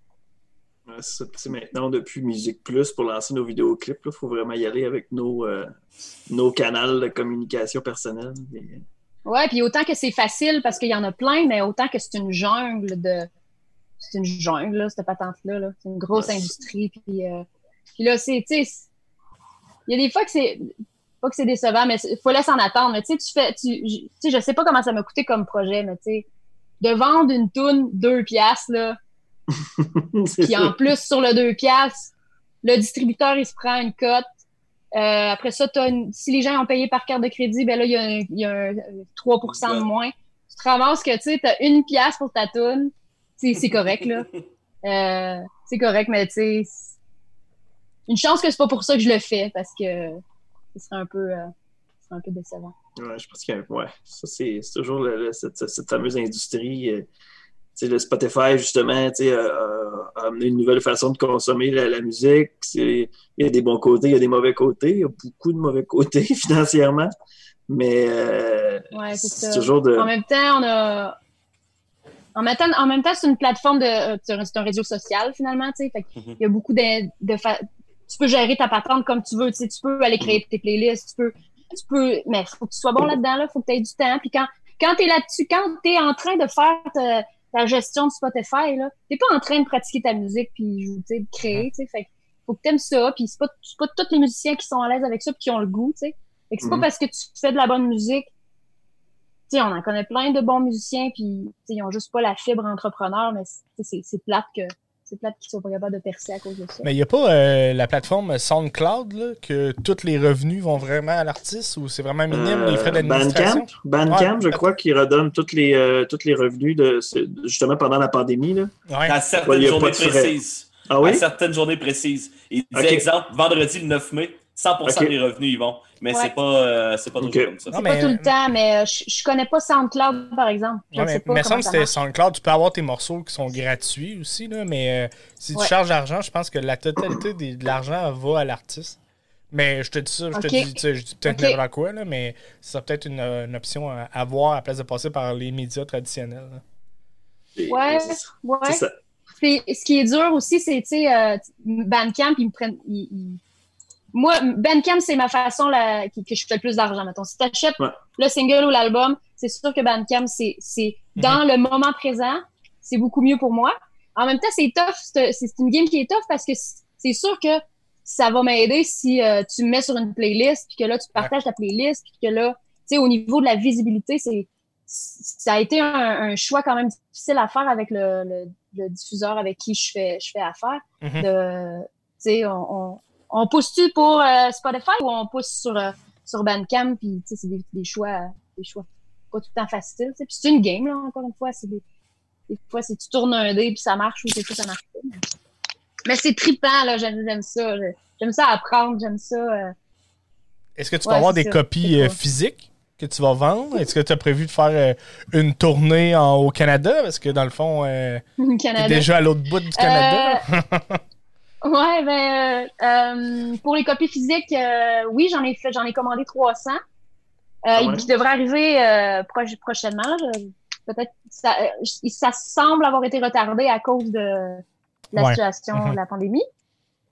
C'est maintenant, depuis Musique Plus, pour lancer nos vidéoclips, il faut vraiment y aller avec nos, euh, nos canaux de communication personnelle. Et- Ouais, puis autant que c'est facile parce qu'il y en a plein, mais autant que c'est une jungle de c'est une jungle là, cette patente là, là. c'est une grosse Ouais. industrie puis euh, puis là c'est tu sais c'est- il y a des fois que c'est pas que c'est décevant mais il faut laisser en attendre mais tu sais tu fais tu je- sais pas comment ça m'a coûté comme projet mais tu sais de vendre une toune deux piastres là [laughs] puis en plus, sur le 2 piastres, le distributeur, il se prend une cote. Euh, après ça, une- si les gens ont payé par carte de crédit, ben là, il y a, un, il y a un 3% de moins. Tu te ramasses que, tu sais, t'as une pièce pour ta toune. C'est correct, là. [laughs] Euh, c'est correct, mais tu sais, une chance que c'est pas pour ça que je le fais, parce que ce serait un peu, euh, un peu décevant. Ouais, je pense que ouais, ça c'est c'est toujours le- le- cette, cette fameuse industrie. Tu le Spotify, justement, tu a amené une nouvelle façon de consommer la, la musique. C'est- Il y a des bons côtés, il y a des mauvais côtés. Il y a beaucoup de mauvais côtés [laughs] financièrement. Mais euh, Ouais, c'est toujours de. En même temps, on a. En même temps, en même temps, c'est une plateforme de. euh, C'est un, c'est un réseau social, finalement, tu. Fait qu'il Mhm. y a beaucoup de. de fa- Tu peux gérer ta patente comme tu veux, tu. Tu peux aller créer tes playlists, tu peux. Tu peux. Mais faut que tu sois bon là-dedans, là. Faut que tu aies du temps. Puis quand, quand t'es là-dessus, quand t'es en train de faire ta, ta gestion de Spotify, là, t'es pas en train de pratiquer ta musique puis, tu sais, de créer, tu sais. Fait que faut que t'aimes ça. Puis c'est pas, c'est pas tous les musiciens qui sont à l'aise avec ça puis qui ont le goût, tu sais. Fait que c'est Mhm. pas parce que tu fais de la bonne musique tu sais, on en connaît plein de bons musiciens, puis tu sais, ils ont juste pas la fibre entrepreneur, mais c'est plate que c'est plate qu'ils soient pas capables de percer à cause de ça. Mais il n'y a pas euh, la plateforme SoundCloud là, que tous les revenus vont vraiment à l'artiste ou c'est vraiment minime les frais Euh, d'administration? Bandcamp, Bandcamp Ouais. je crois qu'il redonne tous les, euh, tous les revenus de, justement pendant la pandémie. Là. Ouais. À certaines journées précises. Ah À oui? certaines journées précises. Il disait, exemple, vendredi le 9 mai, 100% Ok. des revenus y vont. Mais Ouais. c'est pas, euh, c'est pas comme ça. Non, C'est mais- pas tout le temps, mais euh, je, je connais pas SoundCloud, par exemple. Je sais mais pas mais comment semble que ça c'était. SoundCloud, tu peux avoir tes morceaux qui sont gratuits aussi, là, mais euh, si tu charges l'argent, je pense que la totalité des- de l'argent va à l'artiste. Mais je te dis ça, je te dis, tu sais, je dis peut-être Ok. n'importe quoi, là, mais ça peut être une, euh, une option à avoir à la place de passer par les médias traditionnels. là. Ouais, ouais. C'est ça. Ce qui est dur aussi, c'est, tu sais, euh, Bandcamp, ils me prennent. ils- ils- Moi, Bandcamp, c'est ma façon là, que, que je fais le plus d'argent. Mettons. Si tu achètes Ouais. le single ou l'album, c'est sûr que Bandcamp, c'est, c'est Mhm. dans le moment présent, c'est beaucoup mieux pour moi. En même temps, c'est tough. C'est, c'est une game qui est tough parce que c'est sûr que ça va m'aider si euh, tu me mets sur une playlist, puis que là, tu partages ta playlist, puis que là, tu sais, au niveau de la visibilité, c'est ça a été un, un choix quand même difficile à faire avec le, le, le diffuseur avec qui je fais, je fais affaire. Mhm. De, tu sais, on, on, on pousse-tu pour euh, Spotify ou on pousse sur, euh, sur Bandcamp, puis tu sais, c'est des, des choix, des choix pas tout le temps faciles. tu. Puis c'est une game, là, encore une fois. C'est des, des fois, c'est tu tournes un dé, puis ça marche, ou fois, ça marche pas. Mais, mais c'est trippant, là, j'aime j'aime ça. J'aime ça apprendre, j'aime ça. euh, Est-ce que tu vas avoir c'est des ça. copies C'est euh, physiques que tu vas vendre? Est-ce que tu as prévu de faire une tournée en- au Canada? Parce que dans le fond, euh, [laughs] t'es Canada. déjà à l'autre bout du Canada. [laughs] Ouais, ben, euh, euh, pour les copies physiques, euh, oui, j'en ai fait, j'en ai commandé 300. Euh, Ah ouais? Qui devrait arriver euh, prochainement. Peut-être, ça, euh, ça semble avoir été retardé à cause de la Ouais. situation Mhm. de la pandémie.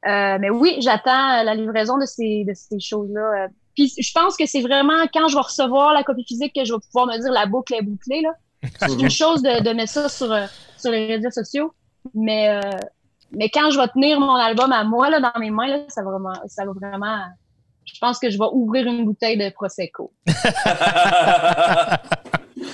Euh, mais oui, j'attends la livraison de ces, de ces choses-là. Puis je pense que c'est vraiment quand je vais recevoir la copie physique que je vais pouvoir me dire la boucle est bouclée. Là. [laughs] C'est une chose de, de mettre ça sur, sur les réseaux sociaux, mais euh, mais quand je vais tenir mon album à moi là, dans mes mains, là, ça va vraiment, ça va vraiment. Je pense que je vais ouvrir une bouteille de prosecco. [laughs]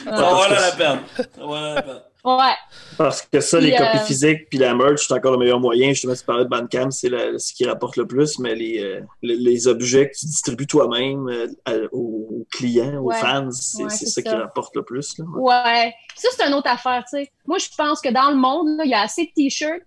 Ça vaut la peine. Ça vaut la peine. Ouais, Parce que ça, les copies euh, physiques puis la merch, c'est encore le meilleur moyen. Justement, tu parlais de Bandcamp, c'est la- ce qui rapporte le plus, mais les, euh, les, les objets que tu distribues toi-même euh, aux, aux clients, aux Ouais. fans, c'est Ouais, ça, qui rapporte le plus. Là. ouais. Ça c'est une autre affaire, tu sais. Moi, je pense que dans le monde, là, il y a assez de t-shirts,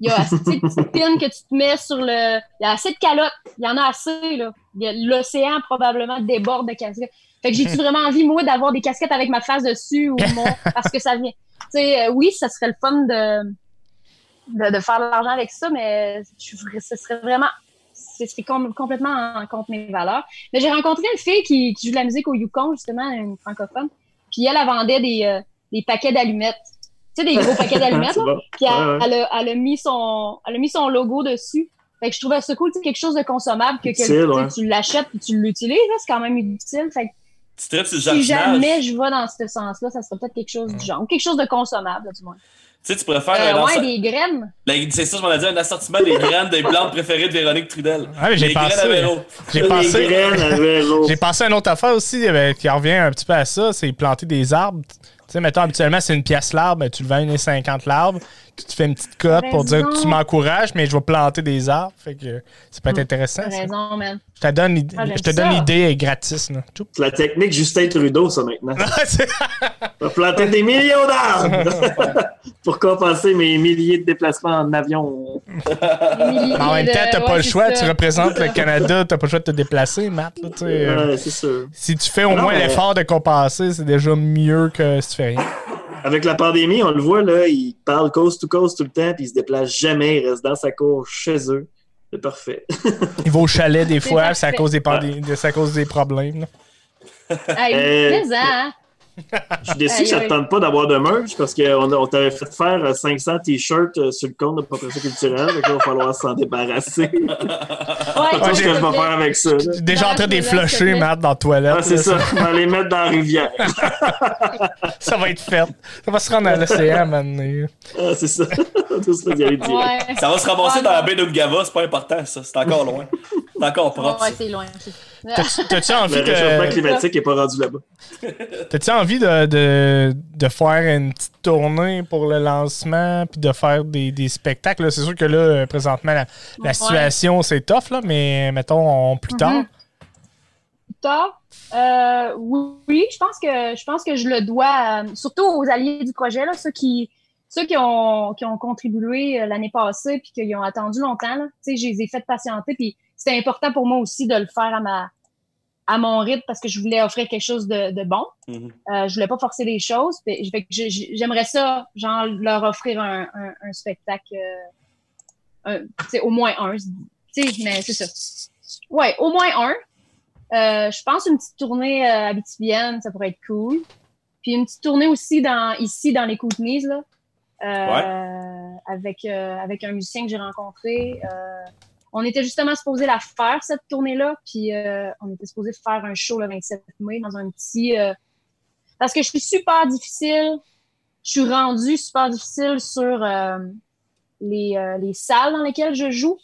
il y a assez de petites [laughs] pins que tu te mets sur le, il y a assez de calottes, il y en a assez là. L'océan probablement déborde de casquettes. Fait que j'ai-tu [laughs] vraiment envie, moi, d'avoir des casquettes avec ma face dessus ou mon... parce que ça vient. Tu sais, euh, oui, ça serait le fun de, de, de faire de l'argent avec ça, mais je, ce serait vraiment. Ce serait com- complètement en, contre mes valeurs. Mais j'ai rencontré une fille qui, qui joue de la musique au Yukon, justement, une francophone. Puis elle, elle vendait des, euh, des paquets d'allumettes. Tu sais, des gros paquets [laughs] d'allumettes. Puis elle, Ouais, ouais. elle a, elle a mis son, elle a mis son logo dessus. Fait que je trouvais ça cool, quelque chose de consommable que, que Utile, tu ouais. l'achètes puis tu l'utilises, c'est quand même utile. Fait que Tu traites sur le si jardinage. jamais je vais dans ce sens-là, ça serait peut-être quelque chose du genre, ou quelque chose de consommable, là, du moins. Tu sais, tu pourrais faire Euh, ouais, des graines. la- C'est ça, je m'en ai dit, un assortiment des graines des plantes préférées de Véronique Trudel. Ah, mais j'ai pensé-. J'ai pensé, [laughs] j'ai pensé à une autre affaire aussi euh, qui revient un petit peu à ça, c'est planter des arbres. Tu sais, mettons, habituellement, c'est une pièce l'arbre, ben, tu le vends 1,50 l'arbre. Tu te fais une petite cote pour dire que tu m'encourages, mais je vais planter des arbres. Fait que ça peut être intéressant. T'as raison, man. Je te donne l'idée, Ah, j'aime je te donne ça. l'idée euh, gratis. C'est la technique Justin Trudeau, ça, maintenant. [laughs] On va planter des millions d'arbres [laughs] [laughs] pour compenser mes milliers de déplacements en avion. En même temps, t'as pas le choix. ça. Tu représentes le Canada, t'as pas le choix de te déplacer, Matt. là, tu sais, Ouais, c'est sûr. Si tu fais au Non, moins mais- l'effort de compenser, c'est déjà mieux que si tu fais rien. Avec la pandémie, on le voit, là, ils parlent coast to coast tout le temps, puis ils se déplacent jamais, ils restent dans sa cour chez eux. C'est parfait. [laughs] Il va au chalet des fois, c'est à cause des, à cause des problèmes. là. Hey, Euh, mais, hein, Je suis déçu que ça ne tente pas d'avoir de merch parce qu'on on t'avait fait faire euh, 500 t-shirts euh, sur le compte de propriété culturelle. Donc là, il va falloir s'en débarrasser. Ouais, [laughs] Qu'est-ce que j'ai- je vais faire avec ça? déjà en train de les flusher. Matt, dans la toilette. Ah, c'est ça. On va les mettre dans la rivière. [laughs] Ça va être fait. Ça va se rendre à l'océan maintenant. Ah, c'est ça. Y aller direct. Ouais. Ça va se ramasser Ouais, dans la baie d'Ungava, c'est pas important, ça. C'est encore loin. C'est encore propre. Ouais, ça. c'est loin. T'as-tu envie, Le réchauffement climatique n'est pas rendu là-bas. t'as-tu envie de, de, de faire une petite tournée pour le lancement puis de faire des, des spectacles? C'est sûr que là, présentement, la, la Ouais. situation, c'est tough, là, mais mettons, on- plus tard. Mhm. tard. Euh, oui, je pense que je pense que je le dois euh, surtout aux alliés du projet, là, ceux qui ceux qui ont, qui ont contribué euh, l'année passée puis qui ont attendu longtemps. Là. Je les ai fait patienter. Puis c'était important pour moi aussi de le faire à ma à mon rythme parce que je voulais offrir quelque chose de, de bon. Mhm. Euh, je voulais pas forcer les choses. J'aimerais ça, genre, leur offrir un, un, un spectacle, euh, un- au moins un. Mais c'est ça. Ouais, au moins un. Euh, je pense une petite tournée euh, habitibienne, ça pourrait être cool. Puis une petite tournée aussi dans ici dans les Kootenays, là. Avec, avec un musicien que j'ai rencontré. On était justement supposé la faire, cette tournée-là, puis euh, on était supposé faire un show le 27 mai dans un petit... euh, parce que je suis super difficile, je suis rendue super difficile sur euh, les, euh, les salles dans lesquelles je joue.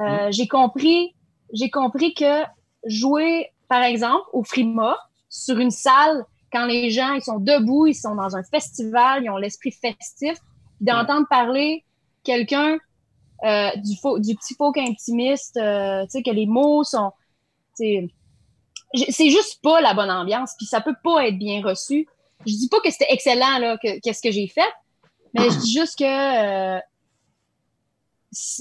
Euh, J'ai compris, j'ai compris que jouer, par exemple, au Frima, sur une salle, quand les gens ils sont debout, ils sont dans un festival, ils ont l'esprit festif, d'entendre parler quelqu'un euh, du, faux, du petit folk intimiste, euh, que les mots sont, c'est juste pas la bonne ambiance, puis ça peut pas être bien reçu. Je dis pas que c'était excellent, là, que- qu'est-ce que j'ai fait, mais je dis juste que euh,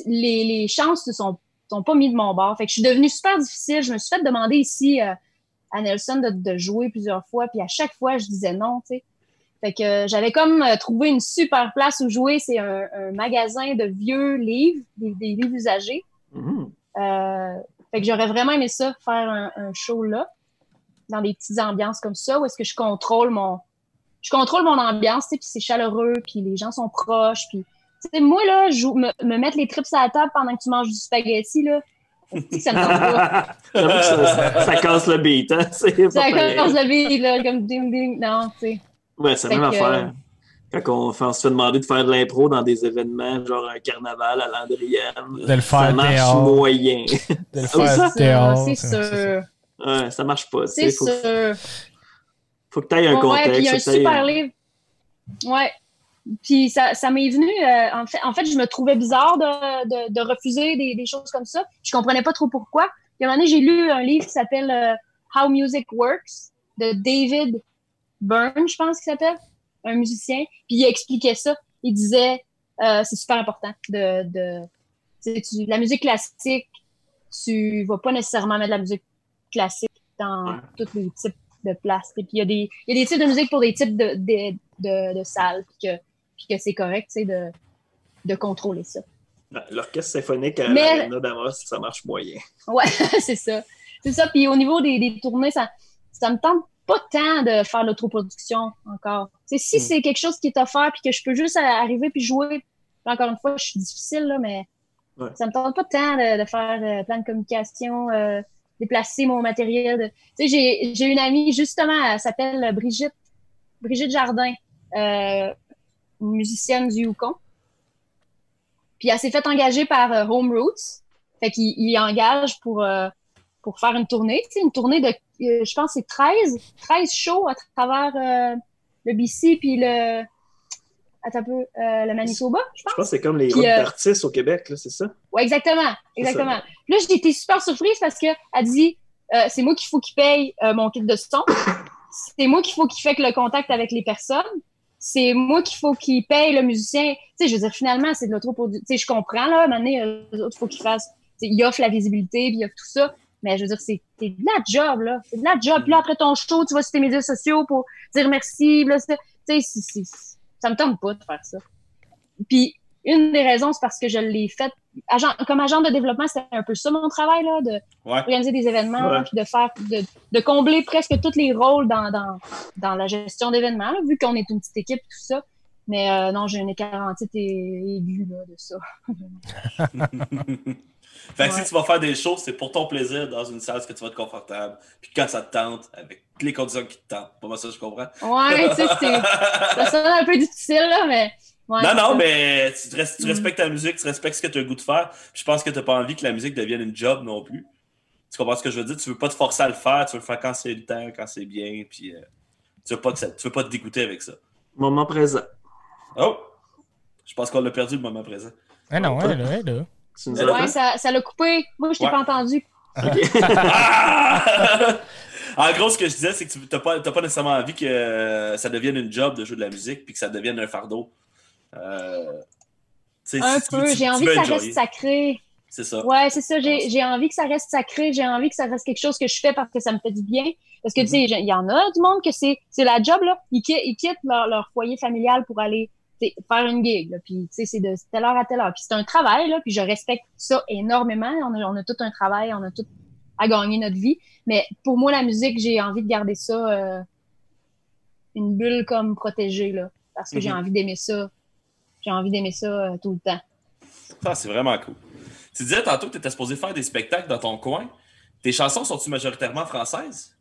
les, chances ne sont, sont pas mis de mon bord. Fait que je suis devenue super difficile. Je me suis fait demander ici à Nelson de, de jouer plusieurs fois, puis à chaque fois, je disais non, tu sais. Fait que euh, j'avais comme euh, trouvé une super place où jouer. C'est un, un magasin de vieux livres, des, des livres usagés. Mhm. Euh, fait que j'aurais vraiment aimé ça, faire un, un show là, dans des petites ambiances comme ça, où est-ce que je contrôle mon, je contrôle mon ambiance, tu sais, puis c'est chaleureux, puis les gens sont proches, puis tu sais, moi là, je, me, me mettre les trips à la table pendant que tu manges du spaghetti là, ça me tente pas? [laughs] Ça, ça- ça casse le beat, hein? Ça commence la vie là, comme ding ding, non, tu sais. Ouais, c'est la même que- affaire. Quand on, fait- on se fait demander de faire de l'impro dans des événements, genre un carnaval à Landrienne, De le ça faire marche dehors. moyen. De le C'est [laughs] faire ça. C'est c'est- sûr, Ouais, ça marche pas. c'est Faut, sûr. faut que tu aies un Ouais, contexte. puis il y a un super livre. Ouais. Puis ça, ça m'est venu. euh, en, fait, en fait, je me trouvais bizarre de, de, de refuser des, des choses comme ça. Je comprenais pas trop pourquoi. Puis à un moment donné, j'ai lu un livre qui s'appelle euh, How Music Works de David Byrne, je pense qu'il s'appelle, un musicien. Puis il expliquait ça. Il disait euh, c'est super important de, tu la musique classique. Tu vas pas nécessairement mettre de la musique classique dans tous les types de place. Et puis il y a des il y a des types de musique pour des types de de, de, de salles puis que c'est correct, tu sais de de contrôler ça. Ouais, L'orchestre symphonique à Mais- d'Amos, ça marche moyen. Ouais, [laughs] c'est ça. C'est ça. Puis au niveau des, des tournées, ça, ça me tente pas tant de faire l'autoproduction encore. Si Mm. c'est quelque chose qui est offert puis que je peux juste arriver puis jouer, encore une fois, je suis difficile, là, mais Ouais. ça me tente pas tant de, de faire euh, plein de communication, euh, déplacer mon matériel. de- Tu sais, j'ai, j'ai une amie, justement, elle s'appelle Brigitte, Brigitte Jardin, euh, une musicienne du Yukon. Puis elle s'est fait engager par euh, Home Roots. Fait qu'il il engage pour, euh, pour faire une tournée. Une tournée de, je pense, que c'est 13, 13 shows à travers euh, le BC puis le, attends un peu, euh, le Manitoba, je Je pense. que c'est comme les Puis, groupes euh, d'artistes au Québec, là, c'est ça? Ouais, exactement. Exactement. Puis Là, j'ai été super surprise parce que elle dit euh, c'est moi qu'il faut qu'il paye euh, mon kit de son. C'est moi qu'il faut qu'il fait le contact avec les personnes. C'est moi qu'il faut qu'il paye le musicien. Tu sais, je veux dire, finalement, c'est de pour. Tu sais, je comprends, là, maintenant, il faut qu'il fasse. Il offre la visibilité, puis il offre tout ça. Mais je veux dire, c'est de la job, là. C'est de la job. Puis là, après ton show, tu vas sur tes médias sociaux pour dire merci. puis Là, c'est- tu sais, ça me tente pas de faire ça. Puis, une des raisons, c'est parce que je l'ai fait. Agent, comme agent de développement, c'était un peu ça mon travail, là, de Ouais. organiser des événements, Ouais. puis de faire, de, de combler presque tous les rôles dans, dans, dans la gestion d'événements, là, vu qu'on est une petite équipe, tout ça. Mais euh, non, j'ai une écarantite aiguë là, de ça. [laughs] [laughs] Fait que Ouais. si tu vas faire des shows, c'est pour ton plaisir dans une salle, ce que tu vas être confortable. Puis quand ça te tente, avec les conditions qui te tentent. Pas moi ça, je comprends. Ouais, tu sais, c'est- [laughs] ça sonne un peu difficile, là, mais. ouais, non, non, ça. mais tu, res- tu Mm. respectes ta musique, tu respectes ce que tu as le goût de faire. Puis je pense que tu n'as pas envie que la musique devienne une job non plus. Tu comprends ce que je veux dire? Tu veux pas te forcer à le faire, tu veux le faire quand c'est le temps, quand c'est bien. Puis euh, tu, veux pas ça- tu veux pas te dégoûter avec ça. Moment présent. Oh! Je pense qu'on l'a perdu le moment présent. Ah non, ouais, là, ouais, là. Tu nous Ouais, ça ça l'a coupé. Moi, je t'ai Ouais. pas entendu. Ah! [laughs] [laughs] en gros, ce que je disais, c'est que tu n'as pas, t'as pas nécessairement envie que euh, ça devienne une job de jouer de la musique puis que ça devienne un fardeau. Euh, Un peu. J'ai envie que ça enjoyer. reste sacré. C'est ça. Ouais, c'est ça. J'ai j'ai envie que ça reste sacré. J'ai envie que ça reste quelque chose que je fais parce que ça me fait du bien. Parce que, tu sais, il y en a du monde que c'est c'est la job, là. Ils quittent, ils quittent leur, leur foyer familial pour aller faire une gig, là. Puis, tu sais, c'est de telle heure à telle heure. Puis c'est un travail, là. Puis je respecte ça énormément. On a, on a tout un travail, on a tout à gagner notre vie. Mais pour moi, la musique, j'ai envie de garder ça euh, une bulle comme protégée, là. Parce que j'ai Mhm. envie d'aimer ça. J'ai envie d'aimer ça euh, tout le temps. Ah, c'est vraiment cool. Tu disais tantôt que tu étais supposé faire des spectacles dans ton coin. Tes chansons sont-tu majoritairement françaises?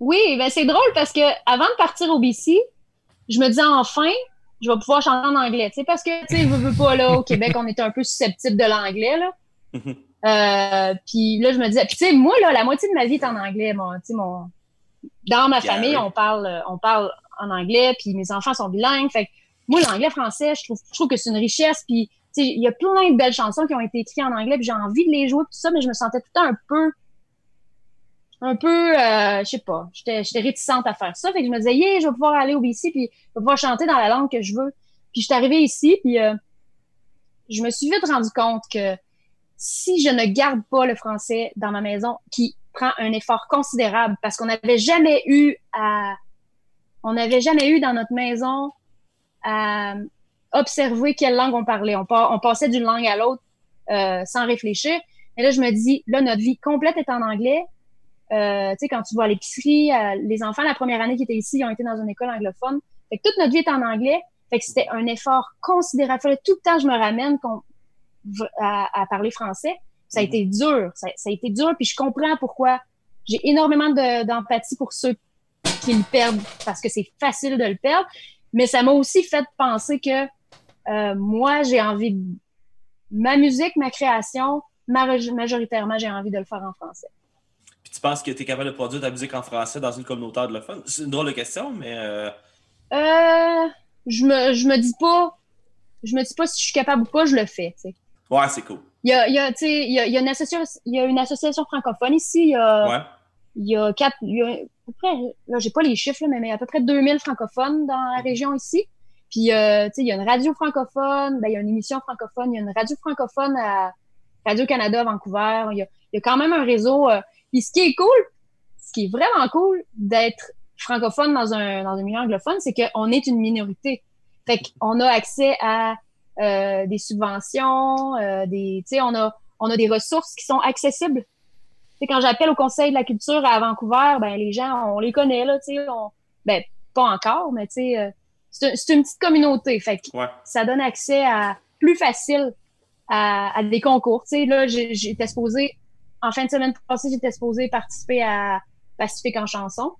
Oui, ben c'est drôle parce que avant de partir au BC, je me disais enfin, je vais pouvoir chanter en anglais. Tu sais, parce que, tu sais, veux, veux pas, là, au Québec, on est un peu susceptible de l'anglais, là. Mhm. Euh, puis là, je me disais, puis tu sais, moi, là, la moitié de ma vie est en anglais. Mon, tu sais, mon, dans ma famille, oui. on parle, on parle en anglais, puis mes enfants sont bilingues. Fait que moi, l'anglais-français, je trouve, je trouve que c'est une richesse. Puis, tu sais, il y a plein de belles chansons qui ont été écrites en anglais, puis j'ai envie de les jouer, tout ça, mais je me sentais tout le temps un peu un peu, euh, je sais pas, j'étais réticente à faire ça. Fait que je me disais, yeah, je vais pouvoir aller au BC, puis je vais pouvoir chanter dans la langue que je veux. Puis je suis arrivée ici, puis euh, je me suis vite rendu compte que si je ne garde pas le français dans ma maison, qui prend un effort considérable, parce qu'on n'avait jamais eu à, on n'avait jamais eu dans notre maison à observer quelle langue on parlait. On, on passait d'une langue à l'autre euh, sans réfléchir. Et là, je me dis, là, notre vie complète est en anglais. Euh, tu sais, quand tu vas à l'épicerie, euh, les enfants, la première année qui étaient ici, ils ont été dans une école anglophone. Fait que toute notre vie est en anglais. Fait que c'était un effort considérable. Fallait tout le temps je me ramène à, à parler français. Ça a été dur. Ça, ça a été dur. Puis je comprends pourquoi. J'ai énormément de- d'empathie pour ceux qui le perdent parce que c'est facile de le perdre. Mais ça m'a aussi fait penser que euh, moi, j'ai envie de... Ma musique, ma création, ma- majoritairement, j'ai envie de le faire en français. Tu penses que tu es capable de produire ta musique en français dans une communauté anglophone? C'est une drôle de question, mais. euh, Euh, je me, je me dis pas, je me dis pas si je suis capable ou pas, je le fais. Ouais, c'est cool. Il y a, il y a, tu sais, il y a, il y a une association, il y a une association francophone ici, il y a, Ouais. il y a quatre, il y a à peu près, là, j'ai pas les chiffres, là, mais, mais à peu près 2000 francophones dans la région ici. Puis, euh, tu sais, il y a une radio francophone, ben, il y a une émission francophone, il y a une radio francophone à Radio-Canada, Vancouver. Il y a, il y a quand même un réseau. euh, puis, ce qui est cool, ce qui est vraiment cool d'être francophone dans un, dans un milieu anglophone, c'est qu'on est une minorité. Fait qu'on a accès à euh, des subventions, euh, des, tu sais, on a, on a des ressources qui sont accessibles. Quand j'appelle au Conseil de la culture à Vancouver, ben les gens, on les connaît là, tu sais, on, ben pas encore, mais tu sais, euh, c'est un- c'est une petite communauté, fait que Ouais. ça donne accès à plus facile à, à des concours. Tu sais, là, j'ai- j'étais supposée, en fin de semaine passée, j'étais supposée participer à Pacifique en chanson.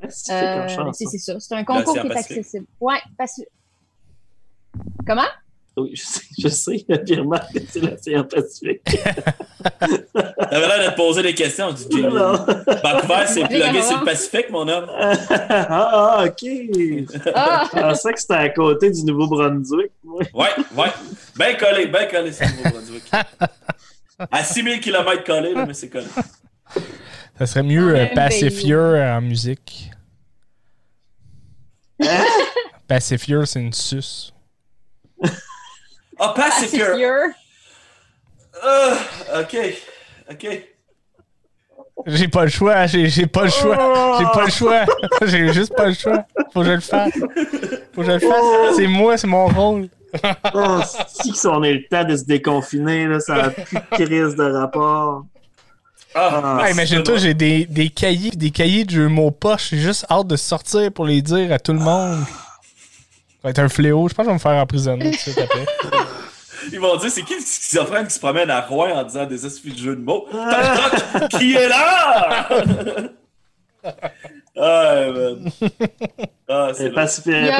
Pacifique Euh, en chanson. c'est c'est ça, c'est un concours qui est Pacifique. accessible. Ouais, Pacifique. Comment? Oui, je sais, je sais, Pierre Marc, que c'est l'océan Pacifique. [laughs] T'avais l'air de te poser des questions. Je dis, Non. Vancouver, c'est Oui, plugué sur le Pacifique, mon homme. ah, ok. Ah! Je pensais que c'était à côté du Nouveau-Brunswick. moi. Ouais, ouais. Bien collé, bien collé, c'est le Nouveau-Brunswick. [laughs] À 6000 km collé, là, mais c'est collé. Ça serait mieux euh, Pacifier en musique. Hein? Pacifier, c'est une suce. Ah, Pacifier. Pacifier. Ah, ok, ok. J'ai pas le choix, j'ai j'ai pas le choix. J'ai pas le choix. [laughs] J'ai juste pas le choix. Faut que je le fasse. Faut que je le fasse. C'est moi, c'est mon rôle. Oh, si on a le temps de se déconfiner, là, ça n'a plus de crise de rapport. Ah, Ah, Imagine-toi, j'ai des, des cahiers des cahiers de jeux mots poche. J'ai juste hâte de sortir pour les dire à tout le monde. Ça va être un fléau. Je pense que je vais me faire emprisonner tout de suite après. [laughs] Ils vont dire, c'est qui le schizophrène qui se promène à Rouen en disant des astuces de jeux de mots? Toc, toc, qui est là? [laughs] ah, man. [laughs] Ah, c'est Pacifier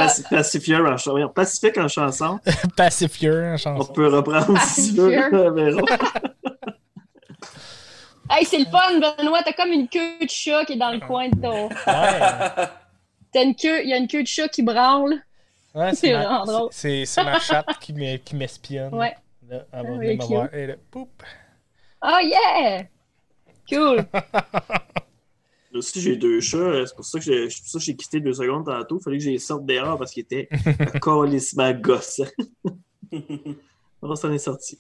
en chanson. Pacifique en chanson. [laughs] Pacifier en On chanson. peut reprendre si tu veux. [laughs] Hey, c'est le fun, Benoît. T'as comme une queue de chat qui est dans le coin de ton. Ouais, T'as une queue, il y a une queue de chat qui branle. ouais, C'est ma, c'est- ma chatte qui m'e- qui m'espionne. Ouais. Là, elle va Ah, venir oui, me cute. voir. Et là, poup. Oh yeah! Cool. Là aussi, j'ai deux chats. C'est pour ça que j'ai c'est pour ça que j'ai quitté deux secondes tantôt. Il fallait que je les sorte dehors parce qu'ils étaient [laughs] colissement gossants. [laughs] On s'en est sorti.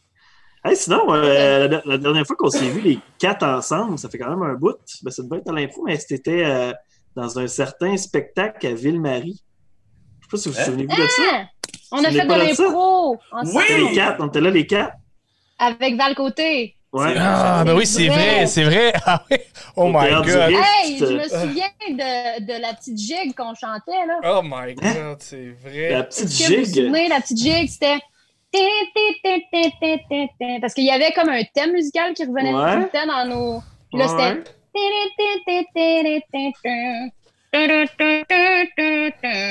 Hey, sinon, euh, la, la dernière fois qu'on s'est vus les quatre ensemble, ça fait quand même un bout. Ben, ça devait être à l'info, mais c'était euh, dans un certain spectacle à Ville-Marie. Je sais pas si vous vous Hein? souvenez-vous de ça. Ah! On a fait de l'impro C'était les quatre. On était là les quatre. avec Val Côté. Ouais. Ah, ben oui, c'est vrai. c'est vrai. Ah oui. Oh my god. Hey, je euh, me souviens de, de la petite gigue qu'on chantait, là. Oh my god, c'est vrai. La petite que vous vous gigue. souvenez, la petite gigue, c'était... Parce qu'il y avait comme un thème musical qui revenait Ouais. tout le temps dans nos... Puis là, c'était...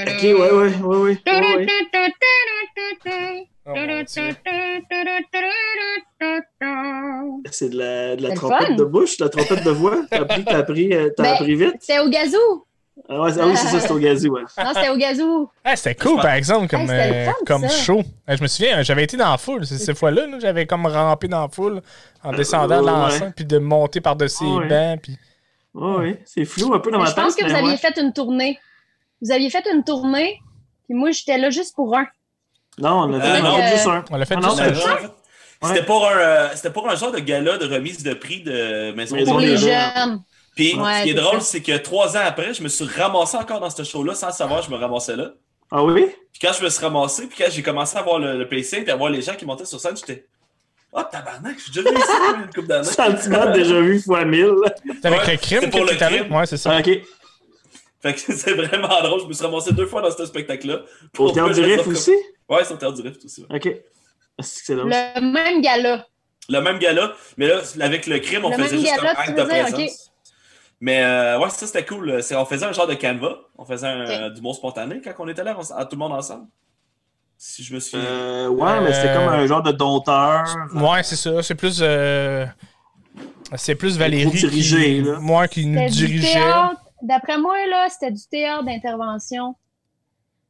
Ok, ouais, ouais, ouais, ouais. ouais, ouais. Oh mon Dieu. C'est de la, de trompette fun. de bouche, de la trompette de voix. T'as appris, t'as appris, euh, t'as Ben, appris vite? C'était au gazou. Ah, ouais, ah oui, c'est ça, c'est au gazou, ouais. Non, c'était au gazou. Ah, c'était cool, par exemple, comme, Hey, c'était euh, fun, comme show. Euh, Je me souviens, j'avais été dans la foule. C'est Ces fois-là, là, j'avais comme rampé dans la foule en descendant de ouais. l'enceinte, puis de monter par-dessus Ah, les bancs. Puis... Ouais, ouais. C'est flou un peu dans Mais ma je tête. pense que vous aviez ouais. fait une tournée. Vous aviez fait une tournée, puis moi, j'étais là juste pour un. Non, on a fait, Euh, juste un. On l'a fait Ah, non, juste un. Ouais. C'était pour, un, euh, c'était pour un genre de gala de remise de prix de Maison Pour des les jeunes. Puis Ouais, ce qui est c'est drôle, c'est que trois ans après, je me suis ramassé encore dans ce show-là sans savoir je me ramassais là. Ah oui? Puis quand je me suis ramassé, puis quand j'ai commencé à voir le, le pacing, puis à voir les gens qui montaient sur scène, j'étais Oh tabarnak, je suis déjà venu ici une couple d'années. [laughs] Sentiment déjà vu fois 1000. C'était avec Ouais, le crime c'est pour que le crime. Ouais, c'est ça. Ah, ok. Fait que [laughs] c'est vraiment drôle. Je me suis ramassé deux fois dans ce spectacle-là. Au Théâtre du Riff aussi? Ouais, c'est au Théâtre du Riff aussi. ouais. Ok. C'est. Le même gala. Le même gala, mais là, avec le crime, on Le faisait juste gala, un acte de présence. Mais euh, ouais, ça c'était cool. C'est- On faisait un genre de canevas. On faisait un, du mot spontané quand on était là, on- à tout le monde ensemble. Si je me suis. Euh, ouais, mais c'était Euh, comme un genre de dompteur. Ouais, c'est ça. C'est plus. euh, C'est plus Valérie qui, dirigé, là. moi, qui nous dirigeait. D'après moi, là, c'était du théâtre d'intervention.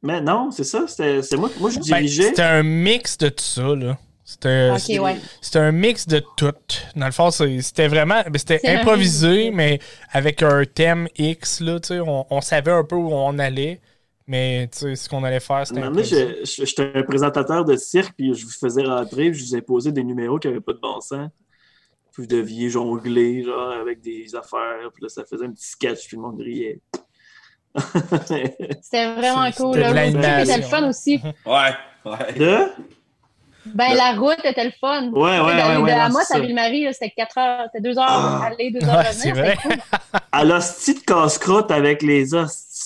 Mais non, c'est ça. C'était c'est moi, moi je Ben, dirigeais. C'était un mix de tout ça, là. C'était Ok, c'était- ouais. c'était un mix de tout. Dans le fond, c'était vraiment. ben, C'était improvisé, mais avec un thème X, là, tu sais. On, on savait un peu où on allait, mais tu sais, ce qu'on allait faire, c'était j'étais un présentateur de cirque, puis je vous faisais rentrer, puis je vous ai posé des numéros qui n'avaient pas de bon sens. Puis vous deviez jongler, genre, avec des affaires, puis là, ça faisait un petit sketch, puis le monde riait. [laughs] C'était vraiment cool. Le truc était le fun aussi. [laughs] Ouais, ouais. de? Ben, la route était le fun. Ouais, ouais, ouais, de c'est à ça. Ville-Marie, c'était 4 heures. C'était 2 heures Ah. aller, 2 heures Ouais, revenir. C'était cool. À l'hostie de casse-croûte avec les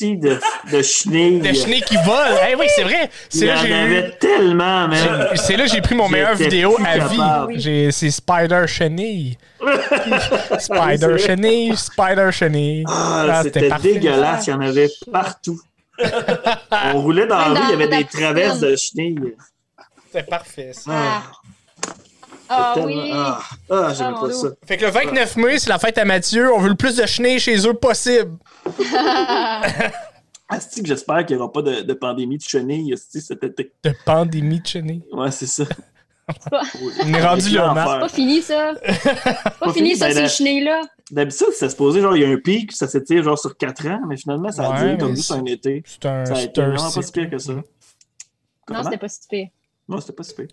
de, de chenilles. Des chenilles qui volent! Eh oui, c'est vrai! Il C'est y là j'ai eu. avait tellement, man. C'est là que j'ai pris mon meilleur vidéo à capable. vie. C'est Spider Chenille. [laughs] Spider. Chenille, Spider Chenille. Ah, Ah, c'était dégueulasse, il y en avait partout. [laughs] On roulait dans la rue, il y avait des traverses de chenilles. C'était parfait, ça. Ah, ah oui. Ah, ah, Ah, pas ça. Fait que le 29 mai, c'est la fête à Mathieu. On veut le plus de chenilles chez eux possible. [laughs] Asti que j'espère qu'il n'y aura pas de, de pandémie de chenilles cet été. De pandémie de chenilles. Ouais, c'est ça. pas- On est rendu là. Matt. Pas fini, ça. Pas, fini, fini, ça, ben, ces chenilles-là. D'habitude, ça se posait genre, il y a un pic, ça s'étire genre sur 4 ans, mais finalement, ça a Ouais, duré comme juste c'est- un été. C'est un, Ça a c'est été vraiment pas si pire que ça. Non, c'était pas si pire. Non, c'était pas si pire.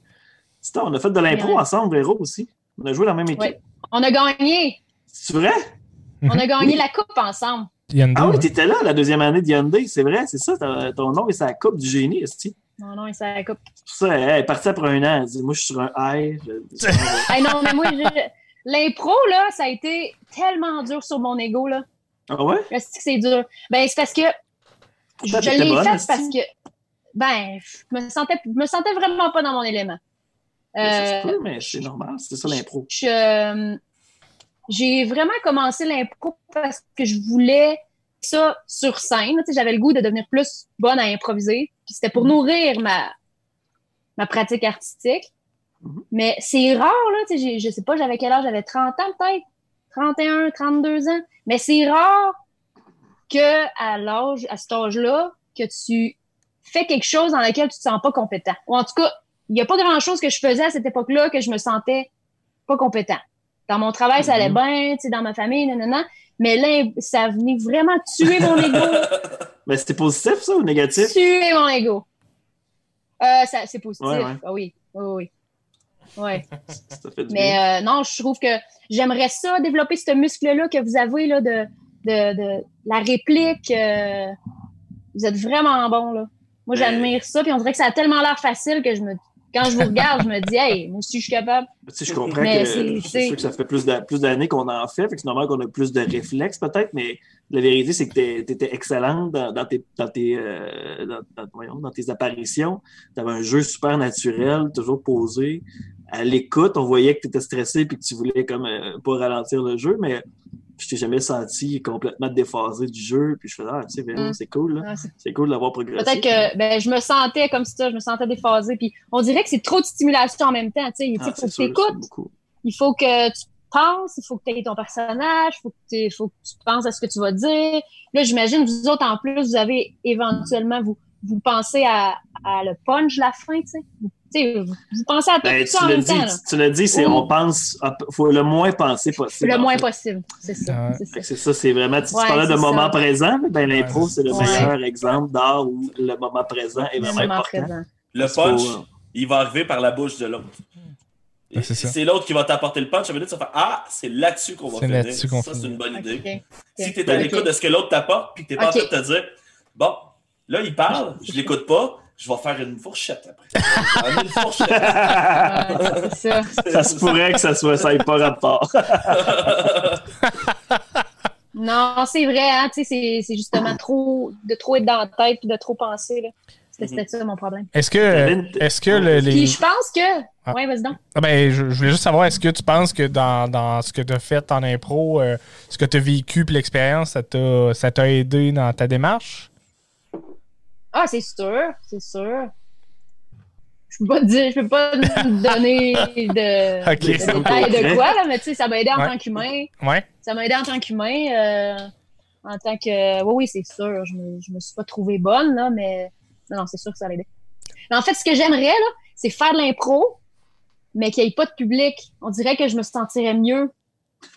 On a fait de l'impro Ouais. ensemble, Véro aussi. On a joué dans la même équipe. Ouais. On a gagné. C'est vrai? On a [laughs] gagné la coupe ensemble. Ah oui, hein. t'étais là la deuxième année de Hyundai, c'est vrai, c'est ça, ton ton nom et c'est la coupe du génie, esti. Non, non, c'est la coupe. C'est pour ça, elle est partie après un an, elle dit, moi je suis sur un high. Je- [laughs] Hey, non, mais moi, je- l'impro, là, ça a été tellement dur sur mon ego, là. Ah ouais? C'est que c'est dur? Ben, c'est parce que je, je l'ai fait parce que, ben, je me sentais, je me sentais vraiment pas dans mon élément. Ça se Euh, peut, mais c'est normal, c'est ça l'impro. euh, j'ai vraiment commencé l'impro parce que je voulais ça sur scène. J'avais le goût de devenir plus bonne à improviser. Puis c'était pour nourrir ma, ma pratique artistique. Mhm. Mais c'est rare, là. Je sais pas, j'avais quel âge? J'avais 30 ans peut-être? 31, 32 ans. Mais c'est rare que à l'âge, à cet âge-là, que tu fais quelque chose dans lequel tu te sens pas compétent. Ou en tout cas, il n'y a pas grand-chose que je faisais à cette époque-là que je me sentais pas compétent. Dans mon travail, ça allait Mhm. bien, tu sais, dans ma famille, nanana. Mais là, ça venait vraiment tuer mon ego. [laughs] Mais c'était positif ça ou négatif? tuer mon ego. Euh, c'est positif. Ouais, ouais. Ah oui, oui, oui. Ouais. [laughs] Ça fait du bien. Mais euh, non, je trouve que j'aimerais ça, développer ce muscle-là que vous avez là, de, de, de la réplique. euh, vous êtes vraiment bon, là. Moi, j'admire ça, puis on dirait que ça a tellement l'air facile que je me. Quand je vous regarde, je me dis, hey, moi aussi, je suis capable. Tu sais, je comprends Mais que c'est- sûr que ça fait plus d'a- plus d'années qu'on en fait, fait que c'est normal qu'on a plus de réflexes peut-être, mais la vérité, c'est que tu étais excellente dans, dans tes, dans, tes, euh, dans tes apparitions. Tu avais un jeu super naturel, toujours posé. À l'écoute, on voyait que tu étais stressé et que tu voulais comme euh, pas ralentir le jeu, mais je t'ai jamais senti complètement déphasé du jeu. Puis je faisais, ah, tu sais, Mm. c'est cool, là. Ah, c'est- cool d'avoir progressé. Peut-être que ben, je me sentais comme ça, je me sentais déphasée. Puis on dirait que c'est trop de stimulation en même temps. Tu sais, Il Ah, faut que tu écoutes, il faut que tu penses, il faut que tu aies ton personnage, il faut, que t'aies- faut que tu penses à ce que tu vas dire. Là, j'imagine, vous autres, en plus, vous avez éventuellement, vous, vous pensez à, à le punch la fin, tu sais. Vous, tu sais, vous, pensez à tout Ben, ça tu en même dit, temps. là. tu, tu l'as dit, c'est on pense, à- faut le moins penser possible. Le moins fait. possible, c'est ça. Ouais. c'est Fait ça. C'est ça, vraiment. Tu, tu Ouais, parlais de moment ça. présent, ben l'impro, Ouais, c'est le Ouais. meilleur exemple d'art où le moment présent est vraiment moment important. présent. Le punch, qu'au- il va arriver par la bouche de l'autre. Ouais, c'est ça. C'est l'autre qui va t'apporter le punch. Ça veut dire que tu vas faire Ah, c'est là-dessus qu'on va C'est finir. là-dessus qu'on Ça, c'est une bonne idée. Si tu es à l'écoute de ce que l'autre t'apporte, puis que tu n'es pas en train de te dire Bon, là, il parle, je [laughs] l'écoute pas, je vais faire une fourchette après. Une fourchette. Ouais, ça. [laughs] Ça se pourrait que ça soit ça ait pas rapport. [laughs] Non, c'est vrai, hein, tu sais, c'est- c'est justement trop, de trop être dans la tête puis de trop penser, là. C'était ça mon problème. Est-ce que, est-ce que le- les. Puis je pense que. Ah. Ouais, vas-y donc. Ah ben, je, je voulais juste savoir, est-ce que tu penses que dans, dans ce que tu as fait en impro, euh, ce que tu as vécu puis l'expérience, ça t'a ça t'a aidé dans ta démarche? Ah, c'est sûr, c'est sûr. Je peux pas te dire, je peux pas [laughs] te donner de, [laughs] détails de quoi, là, mais tu sais, ça m'a aidé en Ouais. tant qu'humain. Ouais. Ça m'a aidé en tant qu'humain. euh, en tant que. Oui, oui, c'est sûr. Je me, je me suis pas trouvée bonne, là, mais. Non, non, c'est sûr que ça l'a aidé. Mais en fait, ce que j'aimerais, là, c'est faire de l'impro, mais qu'il n'y ait pas de public. On dirait que je me sentirais mieux.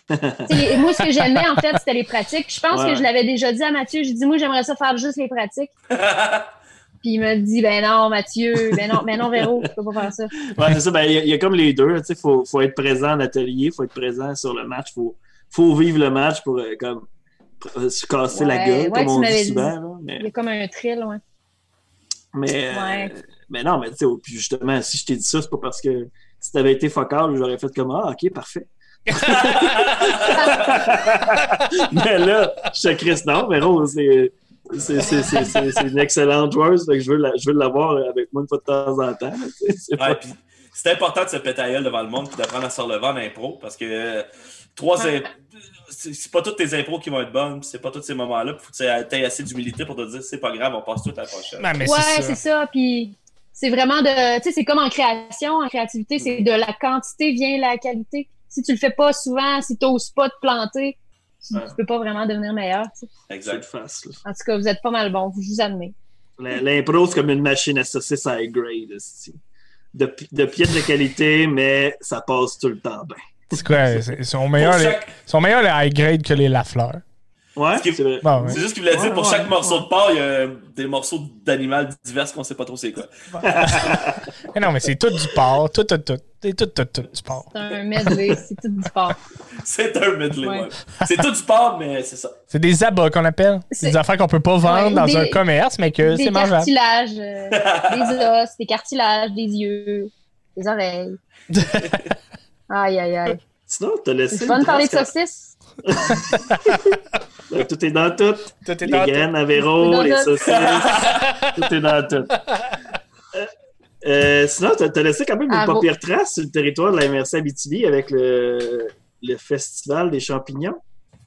Moi, ce que j'aimais, en fait, c'était les pratiques. Je pense Ouais. que je l'avais déjà dit à Mathieu. J'ai dit, moi, j'aimerais ça faire juste les pratiques. [laughs] Puis il m'a dit, ben non, Mathieu, ben non, ben non, Véro, tu peux pas faire ça. Ouais, c'est ça. Ben, il y, a- il y a comme les deux. Il faut, faut être présent en atelier, il faut être présent sur le match. Il faut, faut vivre le match pour euh, comme, euh, se casser la gueule, ouais, comme tu on dit dit. souvent. là. Mais, Il y a comme un thrill, ouais. mais, euh, mais non, mais tu sais, justement, si je t'ai dit ça, c'est pas parce que si t'avais été focal, j'aurais fait comme Ah, ok, parfait. Mais là, je te Chris, non, mais Rose, c'est. C'est c'est- c'est- c'est- c'est une excellente joueuse, fait que je veux la- je veux l'avoir avec moi une fois de temps en temps. [laughs] c'est Ouais, pas- puis c'est important de se péter à devant le monde et d'apprendre à se relever en impro parce que euh, trois imp- c'est c'est pas toutes tes impros qui vont être bonnes, c'est pas tous ces moments-là. Faut que tu aies assez d'humilité pour te dire c'est pas grave, on passe tout à la prochaine. Ben, mais ouais, c'est c'est ça. ça. Puis c'est vraiment de. Tu sais, c'est comme en création. En créativité, c'est de la quantité vient la qualité. Si tu le fais pas souvent, si tu n'oses pas te planter, tu, Ouais. tu peux pas vraiment devenir meilleur. tu sais. Exact. face, là. En tout cas, vous êtes pas mal bon. Je vous admets. L- L'impro, c'est comme une machine à saucisses à high grade. De, de piètre de qualité, mais ça passe tout le temps bien. C'est quoi? Ils sont meilleurs, les, sont meilleurs les high grade que les Lafleur. Ouais, Ce c'est. Bon, ouais. C'est juste qu'il voulait dire Ouais, pour ouais, chaque morceau ouais. de porc, il y a des morceaux d'animal divers qu'on sait pas trop c'est quoi. [laughs] Mais non, mais c'est tout du porc. Tout, tout, tout. C'est tout, tout, tout du porc. C'est un medley. c'est tout du sport. [laughs] C'est un medley, Ouais. ouais. C'est tout du porc, mais c'est ça. C'est des abats qu'on appelle? C'est des affaires qu'on peut pas vendre Ouais, dans des- un commerce, mais que des c'est mangeable. cartilages, euh, [laughs] des os, des cartilages, des yeux, des oreilles. Aïe, aïe, aïe. Sinon, t'as laissé. C'est fun de parler de saucisses. Quand- Tout est dans tout. Tout est Les dans graines à Tout Véro, est dans les saucisses. tout est dans tout. Euh, euh, sinon, t'as t'as laissé quand même une Ah, pas pire trace sur le territoire de la MRC Abitibi avec le, le Festival des champignons.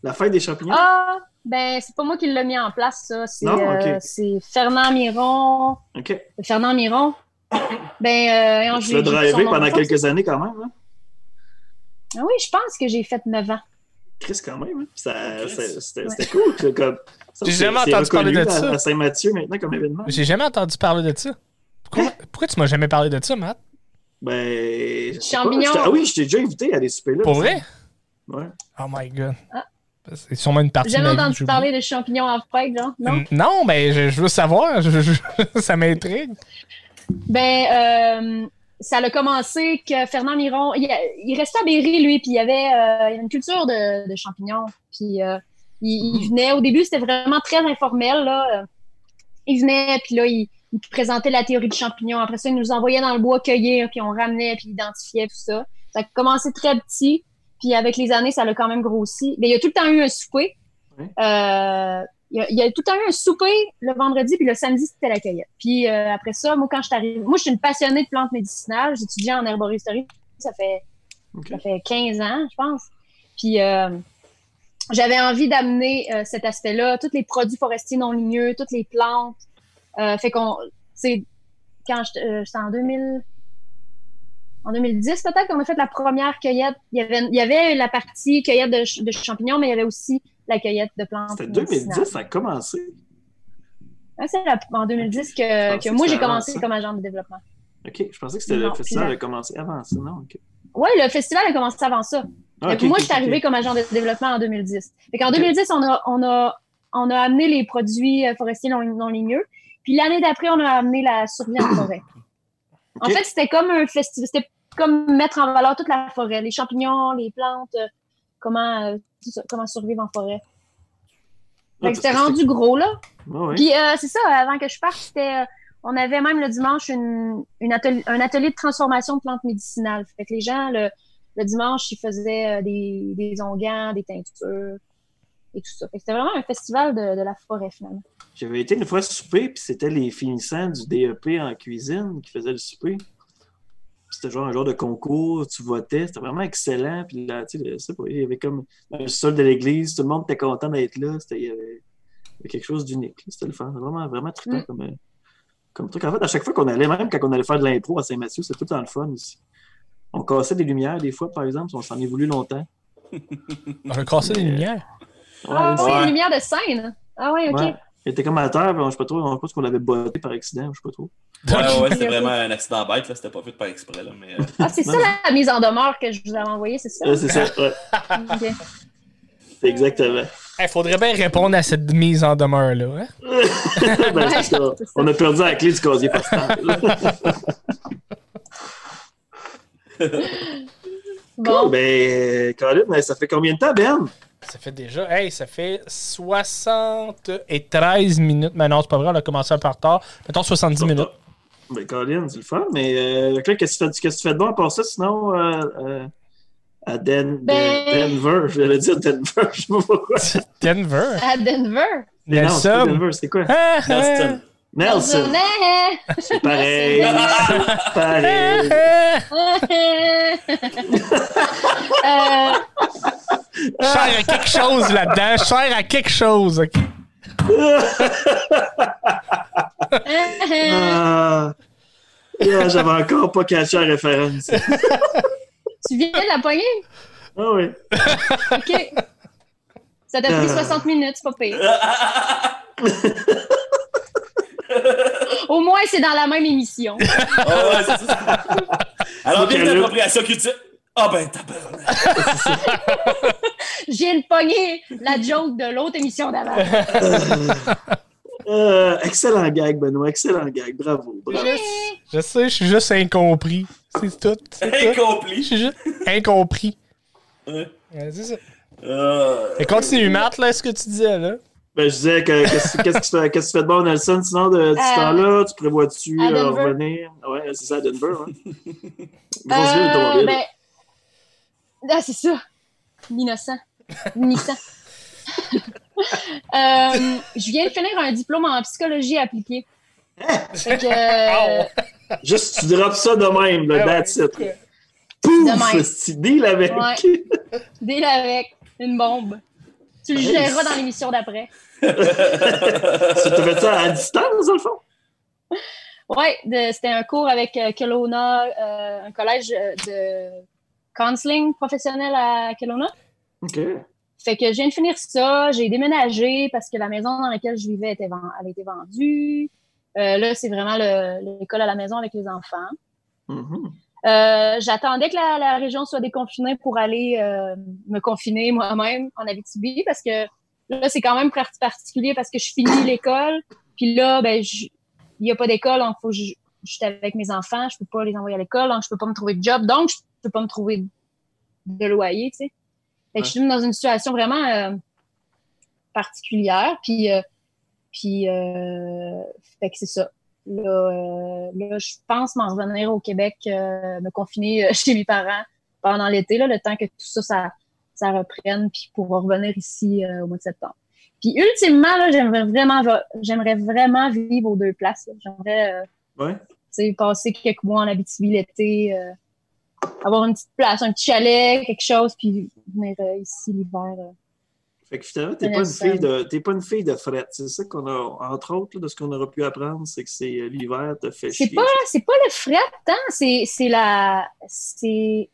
La fête des champignons. Ah, ben, c'est pas moi qui l'ai mis en place, ça. C'est euh, c'est Fernand Miron. OK. Fernand Miron. Ben, euh, Tu l'as drivé pendant quelques années quand même. Hein? Ah oui, je pense que j'ai fait 9 ans. Chris, quand même. hein? Ça- Chris. ça- C'était Ouais. cool. que Comme, [laughs] ça, J'ai jamais entendu parler de ça. À, Saint-Mathieu maintenant comme événement. J'ai jamais entendu parler de ça. Pourquoi, pourquoi tu m'as jamais parlé de ça, Matt? Ben. j'étais- Ah oui, je t'ai déjà invité à des soupers là. Pour vrai? Ouais. Oh my god. Ah. C'est sûrement une partie J'ai de jamais vie entendu parler de champignons en fête, genre, non? Non, mais je, je veux savoir. [laughs] Je- je- ça m'intrigue. Ben, euh, ça a commencé que Fernand Miron, il, il restait à Berry, lui, puis il y avait, euh, il avait une culture de, de champignons. Puis euh, il, il venait, au début, c'était vraiment très informel, là. Euh, Il venait, puis là, il, il présentait la théorie du champignon. Après ça, il nous envoyait dans le bois cueillir, puis on ramenait, puis identifiait tout ça. Ça a commencé très petit, puis avec les années, ça a quand même grossi. Ben, il y a tout le temps eu un souper. Euh, il y, a, il y a tout temps eu un souper le vendredi, puis le samedi, c'était la cueillette. Puis euh, après ça, moi, quand je suis arrivée, moi, je suis une passionnée de plantes médicinales. J'étudie en herboristerie. Ça fait, ça fait 15 ans, je pense. Puis euh, j'avais envie d'amener euh, cet aspect-là, tous les produits forestiers non ligneux, toutes les plantes. Fait qu'on, c'est quand j'étais en 2000, en 2010 peut-être qu'on a fait la première cueillette. Il y avait, il y avait la partie cueillette de champignons, mais il y avait aussi la cueillette de plantes. C'était médicinales. 2010, ça a commencé. Ouais, c'est en 2010 Je que, pensais que que moi j'ai commencé comme agent de développement. OK, je pensais que c'était le festival a commencé avant ça, non? Oui, le festival a commencé avant ça. Ah, moi, ok, je suis arrivée comme agent de développement en 2010. Fait qu'en 2010, on a, on, a, on a amené les produits euh, forestiers non, non ligneux. Puis l'année d'après, on a amené la survie en forêt. En fait, c'était comme un festival. C'était comme mettre en valeur toute la forêt, les champignons, les plantes, euh, comment, euh, comment survivre en forêt. Fait que c'était rendu gros, là. Puis euh, c'est ça, avant que je parte, c'était. euh, on avait même le dimanche une, une atelier, un atelier de transformation de plantes médicinales. Fait que les gens, le, le dimanche, ils faisaient des, des onguents, des teintures et tout ça. Fait que c'était vraiment un festival de, de la forêt, finalement. J'avais été une fois souper, puis c'était les finissants du DEP en cuisine qui faisaient le souper. C'était genre un genre de concours, tu votais, c'était vraiment excellent. Puis là, tu sais, il y avait comme le sol de l'église, tout le monde était content d'être là. C'était, il, y avait, il y avait quelque chose d'unique. C'était le fun, vraiment, vraiment trippant Mm. comme, euh, comme truc. En fait, à chaque fois qu'on allait, même quand on allait faire de l'impro à Saint-Mathieu, c'était tout le temps le fun aussi. On cassait des lumières des fois, par exemple, on s'en est voulu longtemps. On a cassé des lumières? Ouais, ah oui, ouais. une lumière de scène. Ah oui, OK. ouais. Il était comme à terre, je sais pas trop, on pense qu'on l'avait botté par accident, je sais pas trop. Ouais, ouais, c'était vraiment un accident bête, là. C'était pas fait par exprès, là. Mais, euh, Ah, c'est ça la mise en demeure que je vous avais envoyée, c'est ça? Ouais, c'est ça, ouais, [laughs] exactement. Il faudrait bien répondre à cette mise en demeure-là. Hein? [laughs] Ben, [laughs] ça. On a perdu la clé du casier postal. Bon. Cool, ben, Colin, ça fait combien de temps, Ben? Ça fait déjà. Hey, ça fait 73 minutes. Mais non, c'est pas vrai, on a commencé un peu en retard. Mettons 70 minutes. Ben, Colin, c'est le fun, mais euh, qu'est-ce que tu fais, qu'est-ce que tu fais de bon à part ça, sinon, euh, euh, à Den- Ben- Denver, je vais dire Denver, [laughs] je sais pas pourquoi. Denver? À Denver? Non, c'est pas. Denver, c'est quoi? Ah, ah. Nelson. Nelson, c'est pareil, [laughs] c'est pareil. Ah, euh, Cher à quelque chose là-dedans. Cher à quelque chose. ok. Ah, yeah, J'avais encore pas catché la référence. tu viens de la poignée? Ah oui. OK. Ça t'a pris Euh. 60 minutes, c'est pas pire. Au moins, c'est dans la même émission. Ah ouais, c'est ça. Alors, Ok, bien là. d'appropriation culturelle. Ah ben, tabarnak. [laughs] J'ai le pogné la joke de l'autre émission d'avant. Euh, excellent gag, Benoît. Excellent gag. Bravo. bravo. Je sais, je suis juste incompris. C'est tout. Tout. Je Incompris. suis juste incompris. Ouais. Ouais, c'est ça. Euh, Et continue, Matt, là, ce que tu disais, là. Ben, je disais que qu'est-ce qu'est-ce que tu fais, qu'est-ce que tu fais de bon, Nelson, sinon de, de ce Euh, temps-là? Tu prévois-tu euh, revenir? Ouais, c'est ça, à Denver. Hein? [laughs] Euh, Automobile. ben, ah, c'est ça. L'innocent. L'innocent. Euh, je viens de finir un diplôme en psychologie appliquée. Fait que, euh, [laughs] Juste, tu drops ça de même, là, Ah that's it. Pouf! De même. c'est deal avec. Ouais. deal avec une bombe. Tu le Nice. géreras dans l'émission d'après. [laughs] tu te fais ça à distance, dans le fond? Ouais, de- c'était un cours avec euh, Kelowna, euh, un collège euh, de counseling professionnel à Kelowna. OK. Fait que je viens de finir ça, j'ai déménagé parce que la maison dans laquelle je vivais était ven- elle a été vendue. Euh, là, c'est vraiment le- l'école à la maison avec les enfants. Mhm. Euh, J'attendais que la, la région soit déconfinée pour aller euh, me confiner moi-même en Abitibi parce que là, c'est quand même par- particulier parce que je finis l'école. Puis là, ben, il n'y a pas d'école, donc faut que je, je suis avec mes enfants, je peux pas les envoyer à l'école, donc je peux pas me trouver de job, donc je peux pas me trouver de loyer, tu sais. Fait que je suis dans une situation vraiment euh, particulière. Puis, euh, puis euh, fait que c'est ça. Là, là, je pense m'en revenir au Québec, me confiner [laughs] chez mes parents pendant l'été, là, le temps que tout ça, ça, ça reprenne, puis pour revenir ici au mois de septembre. Puis ultimement, là, j'aimerais vraiment, j'aimerais vraiment vivre aux deux places. J'aimerais euh, Ouais. passer quelques mois en Abitibi l'été, euh, avoir une petite place, un petit chalet, quelque chose, puis venir euh, ici l'hiver. euh. Fait que finalement, t'es pas, une fille de, t'es pas une fille de fret. C'est ça qu'on a, entre autres, là, de ce qu'on aurait pu apprendre, c'est que c'est euh, l'hiver te fait C'est chier. pas, c'est pas le fret, hein? C'est, c'est la, c'est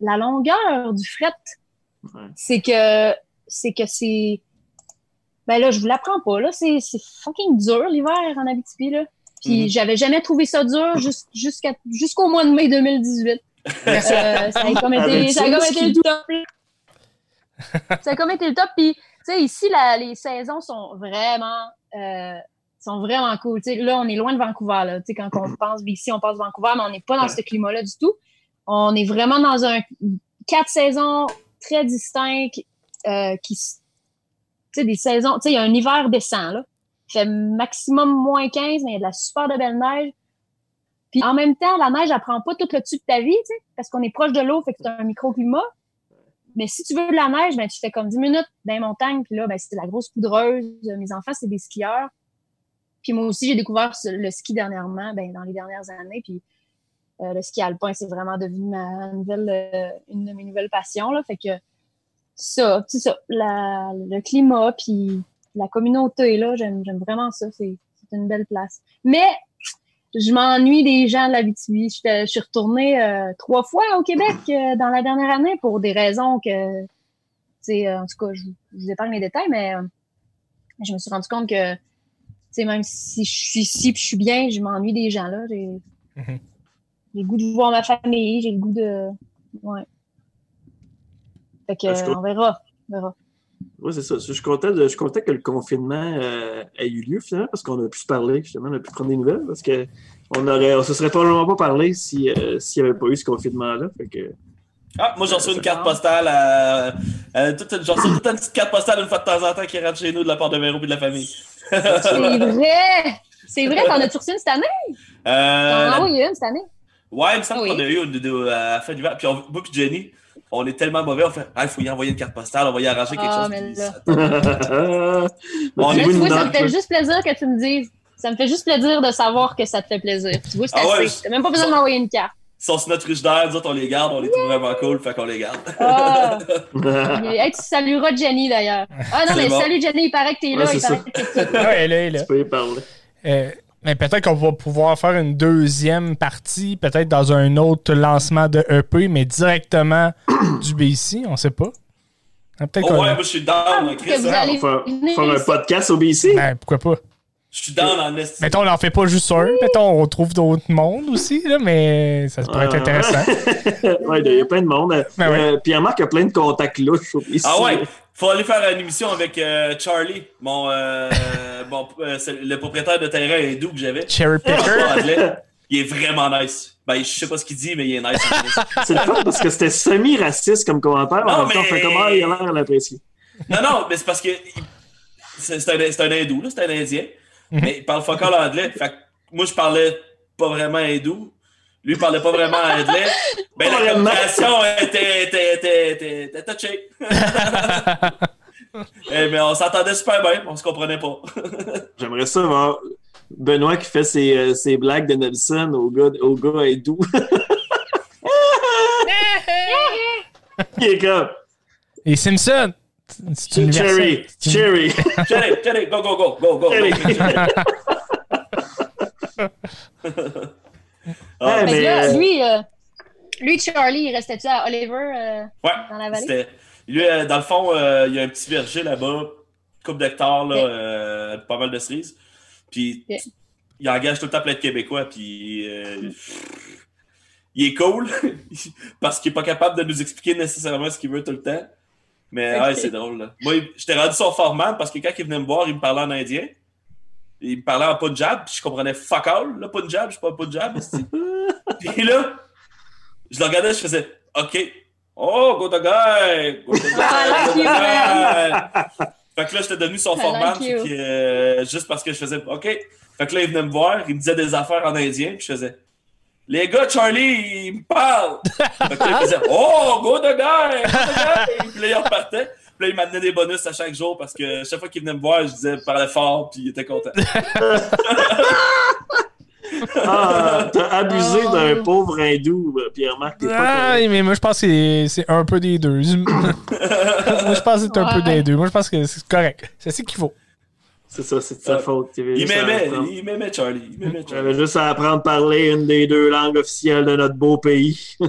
la longueur du fret. Ouais. C'est que, c'est que c'est, ben là, je vous l'apprends pas, là. C'est, c'est fucking dur, l'hiver en Abitibi, là. Puis Mhm. j'avais jamais trouvé ça dur jusqu'à, jusqu'au mois de mai 2018. Euh, ça a comme été, Avec ça a ça, comme ce été le top. ça a comme été le top. Puis, tu sais, ici, la- les saisons sont vraiment, euh, sont vraiment cool. Tu sais, là, on est loin de Vancouver. Là. Tu sais, quand on [clears throat] pense ici, on pense Vancouver, mais on n'est pas dans Ouais. ce climat-là du tout. On est vraiment dans un quatre saisons très distinctes euh, qui, s- tu sais, des saisons. Tu sais, il y a un hiver décent là. Il fait maximum moins 15, mais il y a de la super de belle neige. Puis en même temps, la neige, elle prend pas tout le dessus de ta vie, tu sais, parce qu'on est proche de l'eau, fait que c'est un microclimat. Mais si tu veux de la neige, ben, tu fais comme 10 minutes dans les montagnes, puis là, ben, c'est la grosse poudreuse. Mes enfants, c'est des skieurs. Puis moi aussi, j'ai découvert le ski dernièrement, ben, dans les dernières années. Puis euh, le ski alpin, c'est vraiment devenu ma nouvelle, euh, une de mes nouvelles passions. Là. Fait que ça, c'est ça, le climat, puis la communauté, là, j'aime, vraiment ça. C'est une belle place. Mais je m'ennuie des gens de la BTV. Je, fais- je suis retournée euh, trois fois au Québec euh, dans la dernière année pour des raisons que, tu sais, euh, en tout cas, je, je vous épargne les détails, mais euh, je me suis rendu compte que, tu sais, même si je suis ici puis je suis bien, je m'ennuie des gens là. J'ai, Mhm. j'ai le goût de voir ma famille, j'ai le goût de, ouais. Fait que, je trouve- on verra, on verra. Oui, c'est ça. Je suis content, de- je suis content que le confinement euh, ait eu lieu, finalement, parce qu'on a pu se parler, justement, on a pu prendre des nouvelles, parce que on aurait, on se serait probablement pas parlé si, euh, s'il n'y avait pas eu ce confinement-là. Que, Ah, moi, j'en reçois une carte postale à. à toute une- J'en reçois toute une petite carte postale une fois de temps en temps qui rentre chez nous de la part de Véro et de la famille. C'est vrai! [laughs] C'est vrai, t'en as-tu reçu une cette année? T'en Euh, as envoyé une cette année? Ouais, il me semble Oui. qu'on a eu à la fin d'hiver. Puis on- moi puis Jenny, on est tellement mauvais, on fait Ah, il faut y envoyer une carte postale, on va y arranger quelque Ah, chose. mais là. tu [laughs] vois, une ça me fait juste plaisir que tu me dises. Ça me fait juste plaisir de savoir que ça te fait plaisir. Tu vois, c'est Ah ouais, assez. T'as même pas besoin de m'envoyer une carte. Sont sur notre frigidaire, nous autres, on les garde, on les trouve vraiment cool, fait qu'on les garde. Ah! [laughs] Hey, tu salueras Jenny d'ailleurs. Ah non, mais bon. salut Jenny, il paraît que t'es là. Ouais, il que t'es là. Ouais, elle est là. tu peux y parler. Euh, mais peut-être qu'on va pouvoir faire une deuxième partie, peut-être dans un autre lancement de EP, mais directement [clears throat] du BC, on sait pas. Ah, Peut-être Oh qu'on- ouais, moi je suis down, que Chris. Faire, faire un podcast au BC? Ben, pourquoi pas? Je suis down en esti. Mettons, on n'en fait pas juste un. Mettons, on trouve d'autres mondes aussi, là, mais ça pourrait être Ah. intéressant. [laughs] ouais, il y a plein de monde. Ben ouais. Euh, Pierre-Marc a plein de contacts louches BC. Ah ouais, faut aller faire une émission avec euh, Charlie, mon, euh, [laughs] euh, c'est le propriétaire de terrain hindou que j'avais. Cherry Picker. Il est vraiment nice. Ben, je sais pas ce qu'il dit, mais il est nice. [laughs] C'est le fun parce que c'était semi-raciste comme commentaire. Non, en temps, on mais- fait comment il a l'air à l'apprécier. Non, non, mais c'est parce que c'est un, c'est un hindou, là, c'est un indien. Mais il parle fuck all anglais. Fait que moi, je parlais pas vraiment hindou. Lui, il parlait pas vraiment anglais. Ben, la communication était, était, était, était, était touchée. [laughs] Eh, mais on s'entendait super bien, on se comprenait pas. [laughs] J'aimerais ça voir Benoît qui fait ses, euh, ses blagues de Nelson au gars, au gars hindou. [laughs] Il est comme Et Simpson. C'est. Cherry, Cherry, [laughs] Cherry, Cherry, go, go, go, go, go. Cherry. Ah, que mais, là, lui, euh, lui, Charlie, il restait-tu à Oliver euh, Ouais, dans la vallée? Lui, euh, dans le fond, euh, il y a un petit verger là-bas, coupe d'hectares, là, euh, pas mal de cerises. Puis, il engage tout le temps plein de Québécois, puis. euh, il est cool, [laughs] parce qu'il est pas capable de nous expliquer nécessairement ce qu'il veut tout le temps. Mais ouais, c'est drôle. Là. Moi, j'étais rendu son format parce que quand il venait me voir, il me parlait en indien. Il me parlait en punjab, puis je comprenais fuck all, le punjab, je suis pas punjab. [laughs] puis là, je le regardais, je faisais OK. Oh, go the guy! Go the guy! [laughs] Go guy! Fait que là, j'étais devenu son format, like euh, juste parce que je faisais OK. Fait que là, il venait me voir, il me disait des affaires en indien, puis je faisais Les gars, Charlie, il me parle! [laughs] fait que là, il faisait Oh, go the guy! Go the guy! Puis là, il repartait. Puis là, il m'amenait des bonus à chaque jour parce que chaque fois qu'il venait me voir, je disais parlais fort, puis il était content. [laughs] Ah, t'as abusé Oh. d'un pauvre hindou, euh, Pierre-Marc. Ah, mais moi, je pense que c'est- c'est un peu des deux. [laughs] moi, je pense que c'est un peu des deux. Moi, je pense que c'est correct. C'est ce qu'il faut. C'est ça, c'est de sa Ouais. faute. Il m'aimait, il m'aimait Charlie. Il m'aimait il Charlie. avait juste à apprendre à parler une des deux langues officielles de notre beau pays. [laughs]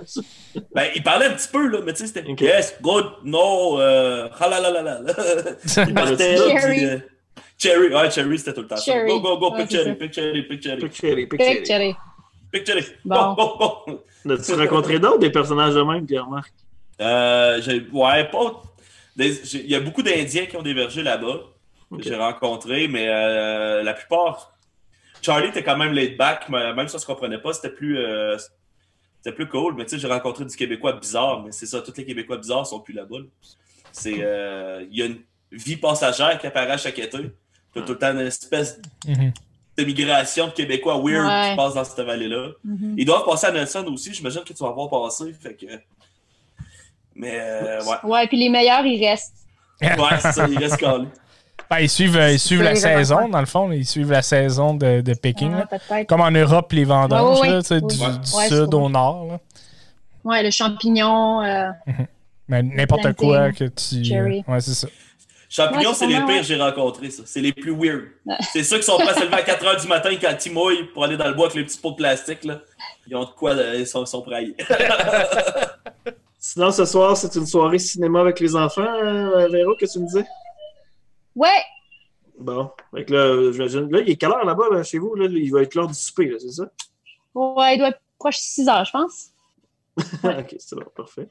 Ben, il parlait un petit peu, là, mais tu sais, c'était Ok. Yes, good, no, euh, halalalala. [laughs] Il partait, Cherry. puis, euh, Cherry, ouais, Cherry, c'était tout le temps. Cherry. Go, go, go, Ouais, pick Cherry, ça. pick Cherry, pick Cherry, Pictionary, Pic, Pictionary. Cherry. pick Cherry. Bon. [laughs] Go, go, go. As-tu rencontré d'autres des personnages de même, Pierre-Marc? Euh, ouais, pas. des- Il y a beaucoup d'Indiens qui ont dévergé là-bas, que j'ai rencontrés, mais euh, la plupart. Charlie était quand même laid back, mais même si on se comprenait pas, c'était plus. euh, c'était plus cool, mais tu sais, j'ai rencontré du Québécois bizarre, mais c'est ça, tous les Québécois bizarres sont plus là-bas. là. C'est. euh, Il y a une vie passagère qui apparaît à chaque été. T'as tout le temps une espèce Mhm. de migration de Québécois weird Ouais. qui passe dans cette vallée-là. Mhm. Ils doivent passer à Nelson aussi, j'imagine que tu vas voir passer, fait que. Mais euh, ouais. Ouais, puis les meilleurs, ils restent. Ouais, c'est ça, il reste calé. [laughs] Ben, ils suivent, euh, ils suivent la saison, dans le fond. Ils suivent la saison de, de Pékin. Peut-être. Comme en Europe, les vendanges, Ouais, ouais, là, du, Ouais. du Ouais, sud au nord. là. Ouais, le champignon. euh, Mais n'importe quoi que tu. cherry. Ouais, c'est ça. Champignons, Ouais, c'est les pires ouais. que j'ai rencontrés, ça. C'est les plus weird. C'est ceux qui sont pas [laughs] à se lever à 4 h du matin quand ils mouillent pour aller dans le bois avec les petits pots de plastique, là. Ils ont de quoi, euh, ils sont, sont prêts à y- Sinon, ce soir, c'est une soirée cinéma avec les enfants, euh, Véro, que tu me disais? Ouais, Bon. Fait que là, j'imagine. Là, il est quelle heure là-bas, là, chez vous? Là, il va être l'heure du souper, là, c'est ça? ouais, il doit être proche de 6 heures, je pense. [laughs] ok, c'est bon, parfait.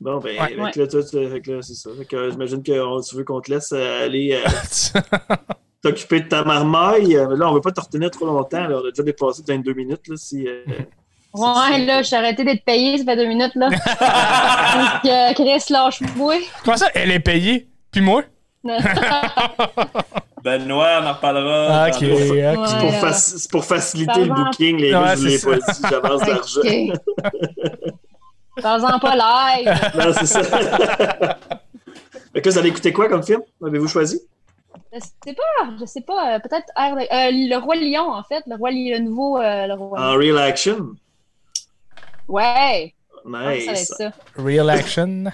Bon, ben, Ouais. que là, là, c'est ça. Fait que euh, j'imagine que on- tu veux qu'on te laisse euh, aller euh, [laughs] t'occuper de ta marmaille. Euh, Là, on veut pas te retenir trop longtemps. Là. On a déjà dépassé 22 minutes. Là, si, euh, [laughs] Ouais, là, j'ai arrêté d'être payé, ça fait deux minutes, là. Donc, euh, Chris, lâche-moi. Comment ça, elle est payée? Puis moi? [laughs] Benoît, on en reparlera. Ah, c'est pour, Ouais. faci- c'est pour faciliter le booking. Les Ouais, gars, je pas dit. J'avance. [laughs] Ok. Parle-en pas live. Non, c'est ça. [laughs] fait que vous allez écouter quoi comme film? Avez-vous choisi? Je sais pas, je sais pas. euh, Peut-être R- euh, Le Roi Lion, en fait. Le, roi, Li- le nouveau euh, le Roi En Lion. real action? Ouais. ça Nice. ça. Real action.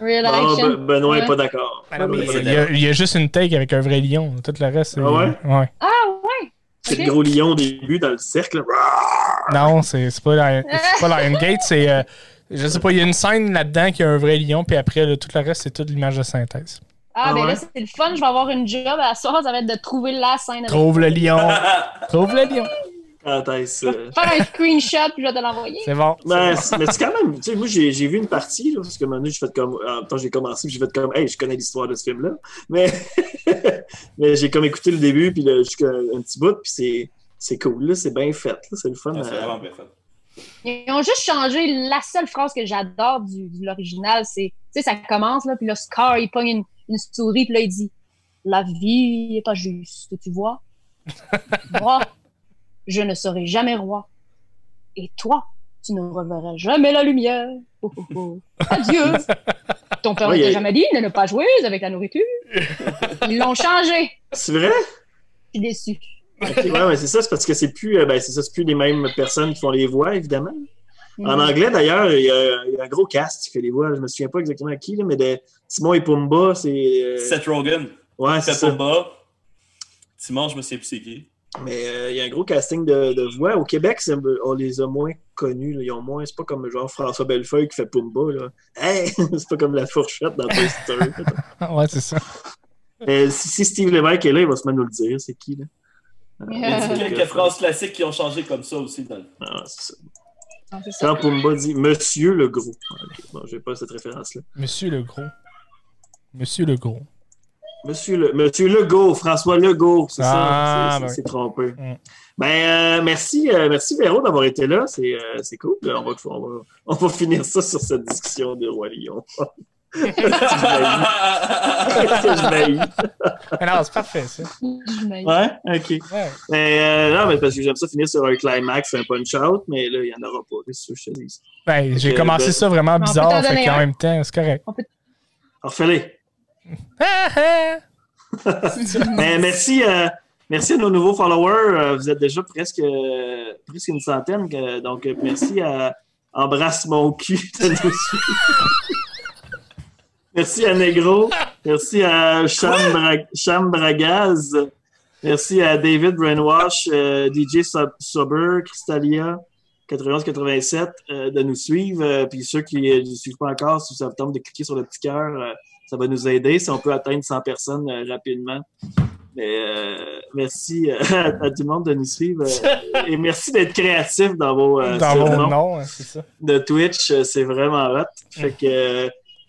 Real Ah, action. Ben- Benoît n'est Ouais. pas d'accord. Ah il, pas y a, d'accord. il y a juste une take avec un vrai lion. Tout le reste, c'est. Ah ouais? Ouais. Ah, ouais. C'est le gros lion au début dans le cercle. Non, c'est pas, Lion- Liongate, c'est. euh, je sais pas, il y a une scène là-dedans qui a un vrai lion, puis après, là, tout le reste, c'est toute l'image de synthèse. Ah, Ah ben ouais? là, c'est le fun. Je vais avoir une job à soir. Ça va être de trouver la scène. avec- Trouve le lion. [laughs] Trouve le lion. Est-ce, euh, Faire un screenshot, puis je vais te l'envoyer. C'est bon. Ben, c'est- mais c'est quand même, tu sais, moi j'ai j'ai vu une partie, là, parce que maintenant j'ai fait comme, en même temps j'ai commencé, puis j'ai fait comme, hey, je connais l'histoire de ce film-là, mais, [laughs] mais j'ai comme écouté le début, puis le- jusqu'à un petit bout, puis c'est c'est cool, là, c'est bien fait, là, c'est le fun. Ah, c'est euh, vraiment bien fait. Ils ont juste changé la seule phrase que j'adore du, de l'original, c'est, tu sais, ça commence, là, puis là, Scar, il pogne une, une souris, puis là, il dit, la vie est pas juste, tu vois. Moi, je ne serai jamais roi. Et toi, tu ne reverras jamais la lumière. Oh, oh, oh. [laughs] Adieu. Ton père ne t'a a- jamais dit de ne pas jouer avec la nourriture. [laughs] Ils l'ont changé. C'est vrai? Je suis déçu. Ouais, mais c'est ça, c'est parce que c'est plus, euh, ben, c'est ça, c'est plus les mêmes personnes qui font les voix, évidemment. En Mhm. anglais, d'ailleurs, il y, a, il y a un gros cast qui fait les voix, je me souviens pas exactement à qui, là, mais de Timon et Pumba, c'est. euh, Seth Rogen, ouais, c'est Seth ça. Pumba. Simon, je me souviens plus c'est qui. Mais euh, il y a un gros casting de, de voix. Au Québec, c'est- on les a moins connus. là. Ils ont moins. C'est pas comme genre François Bellefeuille qui fait Pumba. Là. Hey! [laughs] c'est pas comme la fourchette dans Toy Story. [laughs] Ouais, c'est ça. Euh, si, si Steve Lévesque est là, il va se mettre nous le dire. C'est qui, là? [laughs] Il y a quelques phrases classiques qui ont changé comme ça aussi. Dans le... Ah, c'est ça. Ça. Quand Pumba dit Monsieur le Gros. Ok, Bon, j'ai pas cette référence-là. Monsieur le gros. Monsieur le gros. Monsieur, le, Monsieur Legault, François Legault, c'est Ah, ça. C'est- ben trompé. Mm. Ben, euh, merci, euh, merci Véro d'avoir été là. C'est euh, c'est cool. On va, on, va, on va finir ça sur cette discussion de Roi Lion. [laughs] Je non, c'est parfait, ça. Ouais, ok. Ouais. Mais euh, non, mais parce que j'aime ça finir sur un climax, un punch-out, mais là, il n'y en aura pas. Qu'est-ce que je te dis? Ben, j'ai commencé ben- ça vraiment bizarre, fait qu'en même temps, c'est correct. Alors, fais-les. Mais [laughs] merci, euh, Merci à nos nouveaux followers. Euh, Vous êtes déjà presque, euh, presque une centaine. Donc, merci à Embrasse mon cul. [laughs] Merci à Negro. Merci à Cham, Bra- Cham Bragaz. Merci à David Brainwash, DJ Sober, Crystalia, 91-87 euh, de nous suivre. Puis ceux qui ne suivent pas encore, si ça vous tente de cliquer sur le petit cœur, ça va nous aider si on peut atteindre 100 personnes euh, rapidement. Mais euh, merci euh, [laughs] à, à tout le monde de nous suivre. euh, [laughs] et merci d'être créatif dans vos, Dans vos noms, hein, ça. de Twitch. C'est vraiment hot. Fait que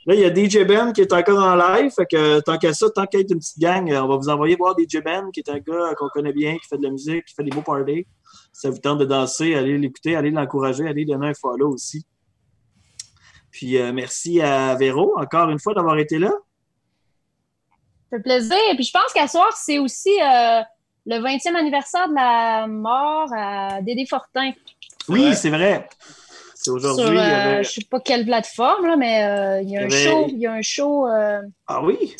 là, il y a DJ Ben qui est encore en live. Fait que tant qu'à ça, tant qu'à être une petite gang, on va vous envoyer voir DJ Ben, qui est un gars qu'on connaît bien, qui fait de la musique, qui fait des beaux parties. Si ça vous tente de danser, allez l'écouter, allez l'encourager, allez donner un follow aussi. Puis euh, merci à Véro, encore une fois, d'avoir été là. Ça fait plaisir. Et puis je pense qu'à soir, c'est aussi euh, le 20e anniversaire de la mort à Dédé Fortin. Oui, Ouais. c'est vrai. C'est aujourd'hui. Euh, avait- je sais pas quelle plateforme, là, mais euh, il y avait- show. Il y a un show. euh, Ah oui?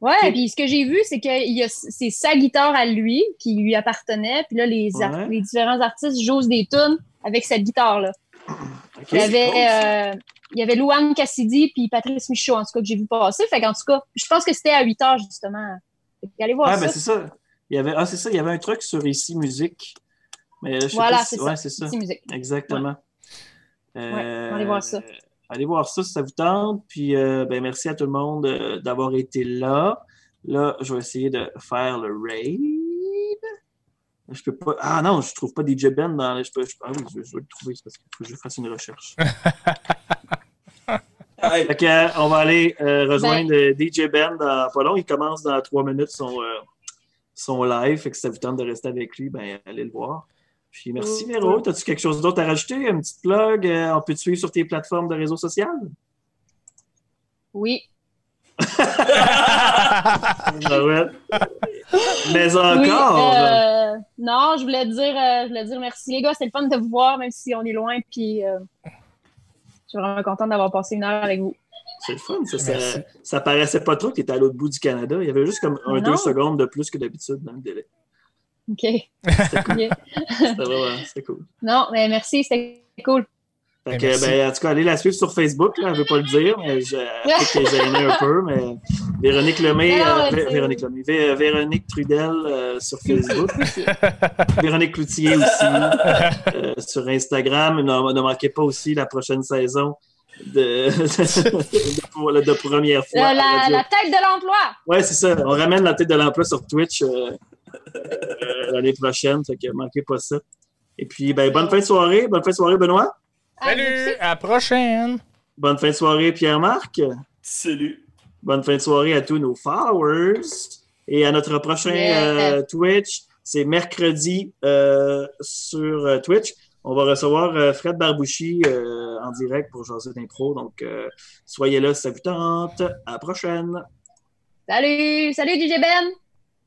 Ouais, puis ce que j'ai vu, c'est que c'est sa guitare à lui qui lui appartenait. Puis là, les, ar- Ouais. les différents artistes jouent des tunes avec cette guitare-là. Ok, Il y avait, euh, il y avait Louane Cassidy puis Patrice Michaud, en tout cas, que j'ai vu passer. Fait qu'en tout cas, je pense que c'était à 8 heures, justement. Qu'allez voir Ah, ça. ben c'est ça. Il y avait, ah, c'est ça, il y avait un truc sur Ici Musique. Mais je sais voilà, si- c'est ouais, ça. c'est ça. C'est musique. Exactement. Ouais, allez voir ça. Allez voir ça si ça vous tente. Puis, euh, ben, merci à tout le monde euh, d'avoir été là. Là, je vais essayer de faire le raid. Je peux pas. Ah non, je trouve pas DJ Ben dans. les- Je peux... Ah oui, je, vais le trouver c'est parce qu'il faut que je fasse une recherche. [laughs] Hey, Fait que, euh, on va aller euh, rejoindre euh, DJ Ben dans pas long. Il commence dans trois minutes son, euh, son live. Fait que si ça vous tente de rester avec lui, ben, allez le voir. Puis merci Mm. Véro. As-tu quelque chose d'autre à rajouter? Une petite plug? On peut te suivre sur tes plateformes de réseaux sociaux? Oui. [laughs] Ouais. Mais encore! Oui, euh, non, je voulais dire, je voulais dire merci les gars, c'est le fun de vous voir, même si on est loin. Puis, suis vraiment contente d'avoir passé une heure avec vous. C'est le fun. Ça, ça, paraissait pas trop que tu étais à l'autre bout du Canada. Il y avait juste comme un, Non. deux secondes de plus que d'habitude dans le délai. Ok. C'était cool. Ok. C'était vraiment c'était cool. Non, mais merci, c'était cool. Fait Eh, que, ben, en tout cas, allez la suivre sur Facebook. Là, elle ne veut pas le dire, mais je, [laughs] est gênée un peu. Mais Véronique Lemay, euh, Vé- Véronique Lemay, Vé- Véronique Trudel euh, sur Facebook. [laughs] Véronique Cloutier aussi euh, sur Instagram. Ne, ne manquez pas aussi la prochaine saison de, de, [laughs] de première fois. Euh, la, tête de l'emploi. Ouais, c'est ça. On ramène la tête de l'emploi sur Twitch euh, euh, l'année prochaine. Fait que manquez pas ça. Et puis, ben, bonne fin de soirée. Bonne fin de soirée, Benoît. Salut, à la prochaine. Bonne fin de soirée, Pierre-Marc. salut. Bonne fin de soirée à tous nos followers. Et à notre prochain Yeah. euh, Twitch, c'est mercredi euh, sur euh, Twitch. On va recevoir euh, Fred Barbouchi euh, en direct pour jaser d'impro. Donc, euh, soyez là si ça vous tente. À la prochaine. Salut, salut DJ Ben.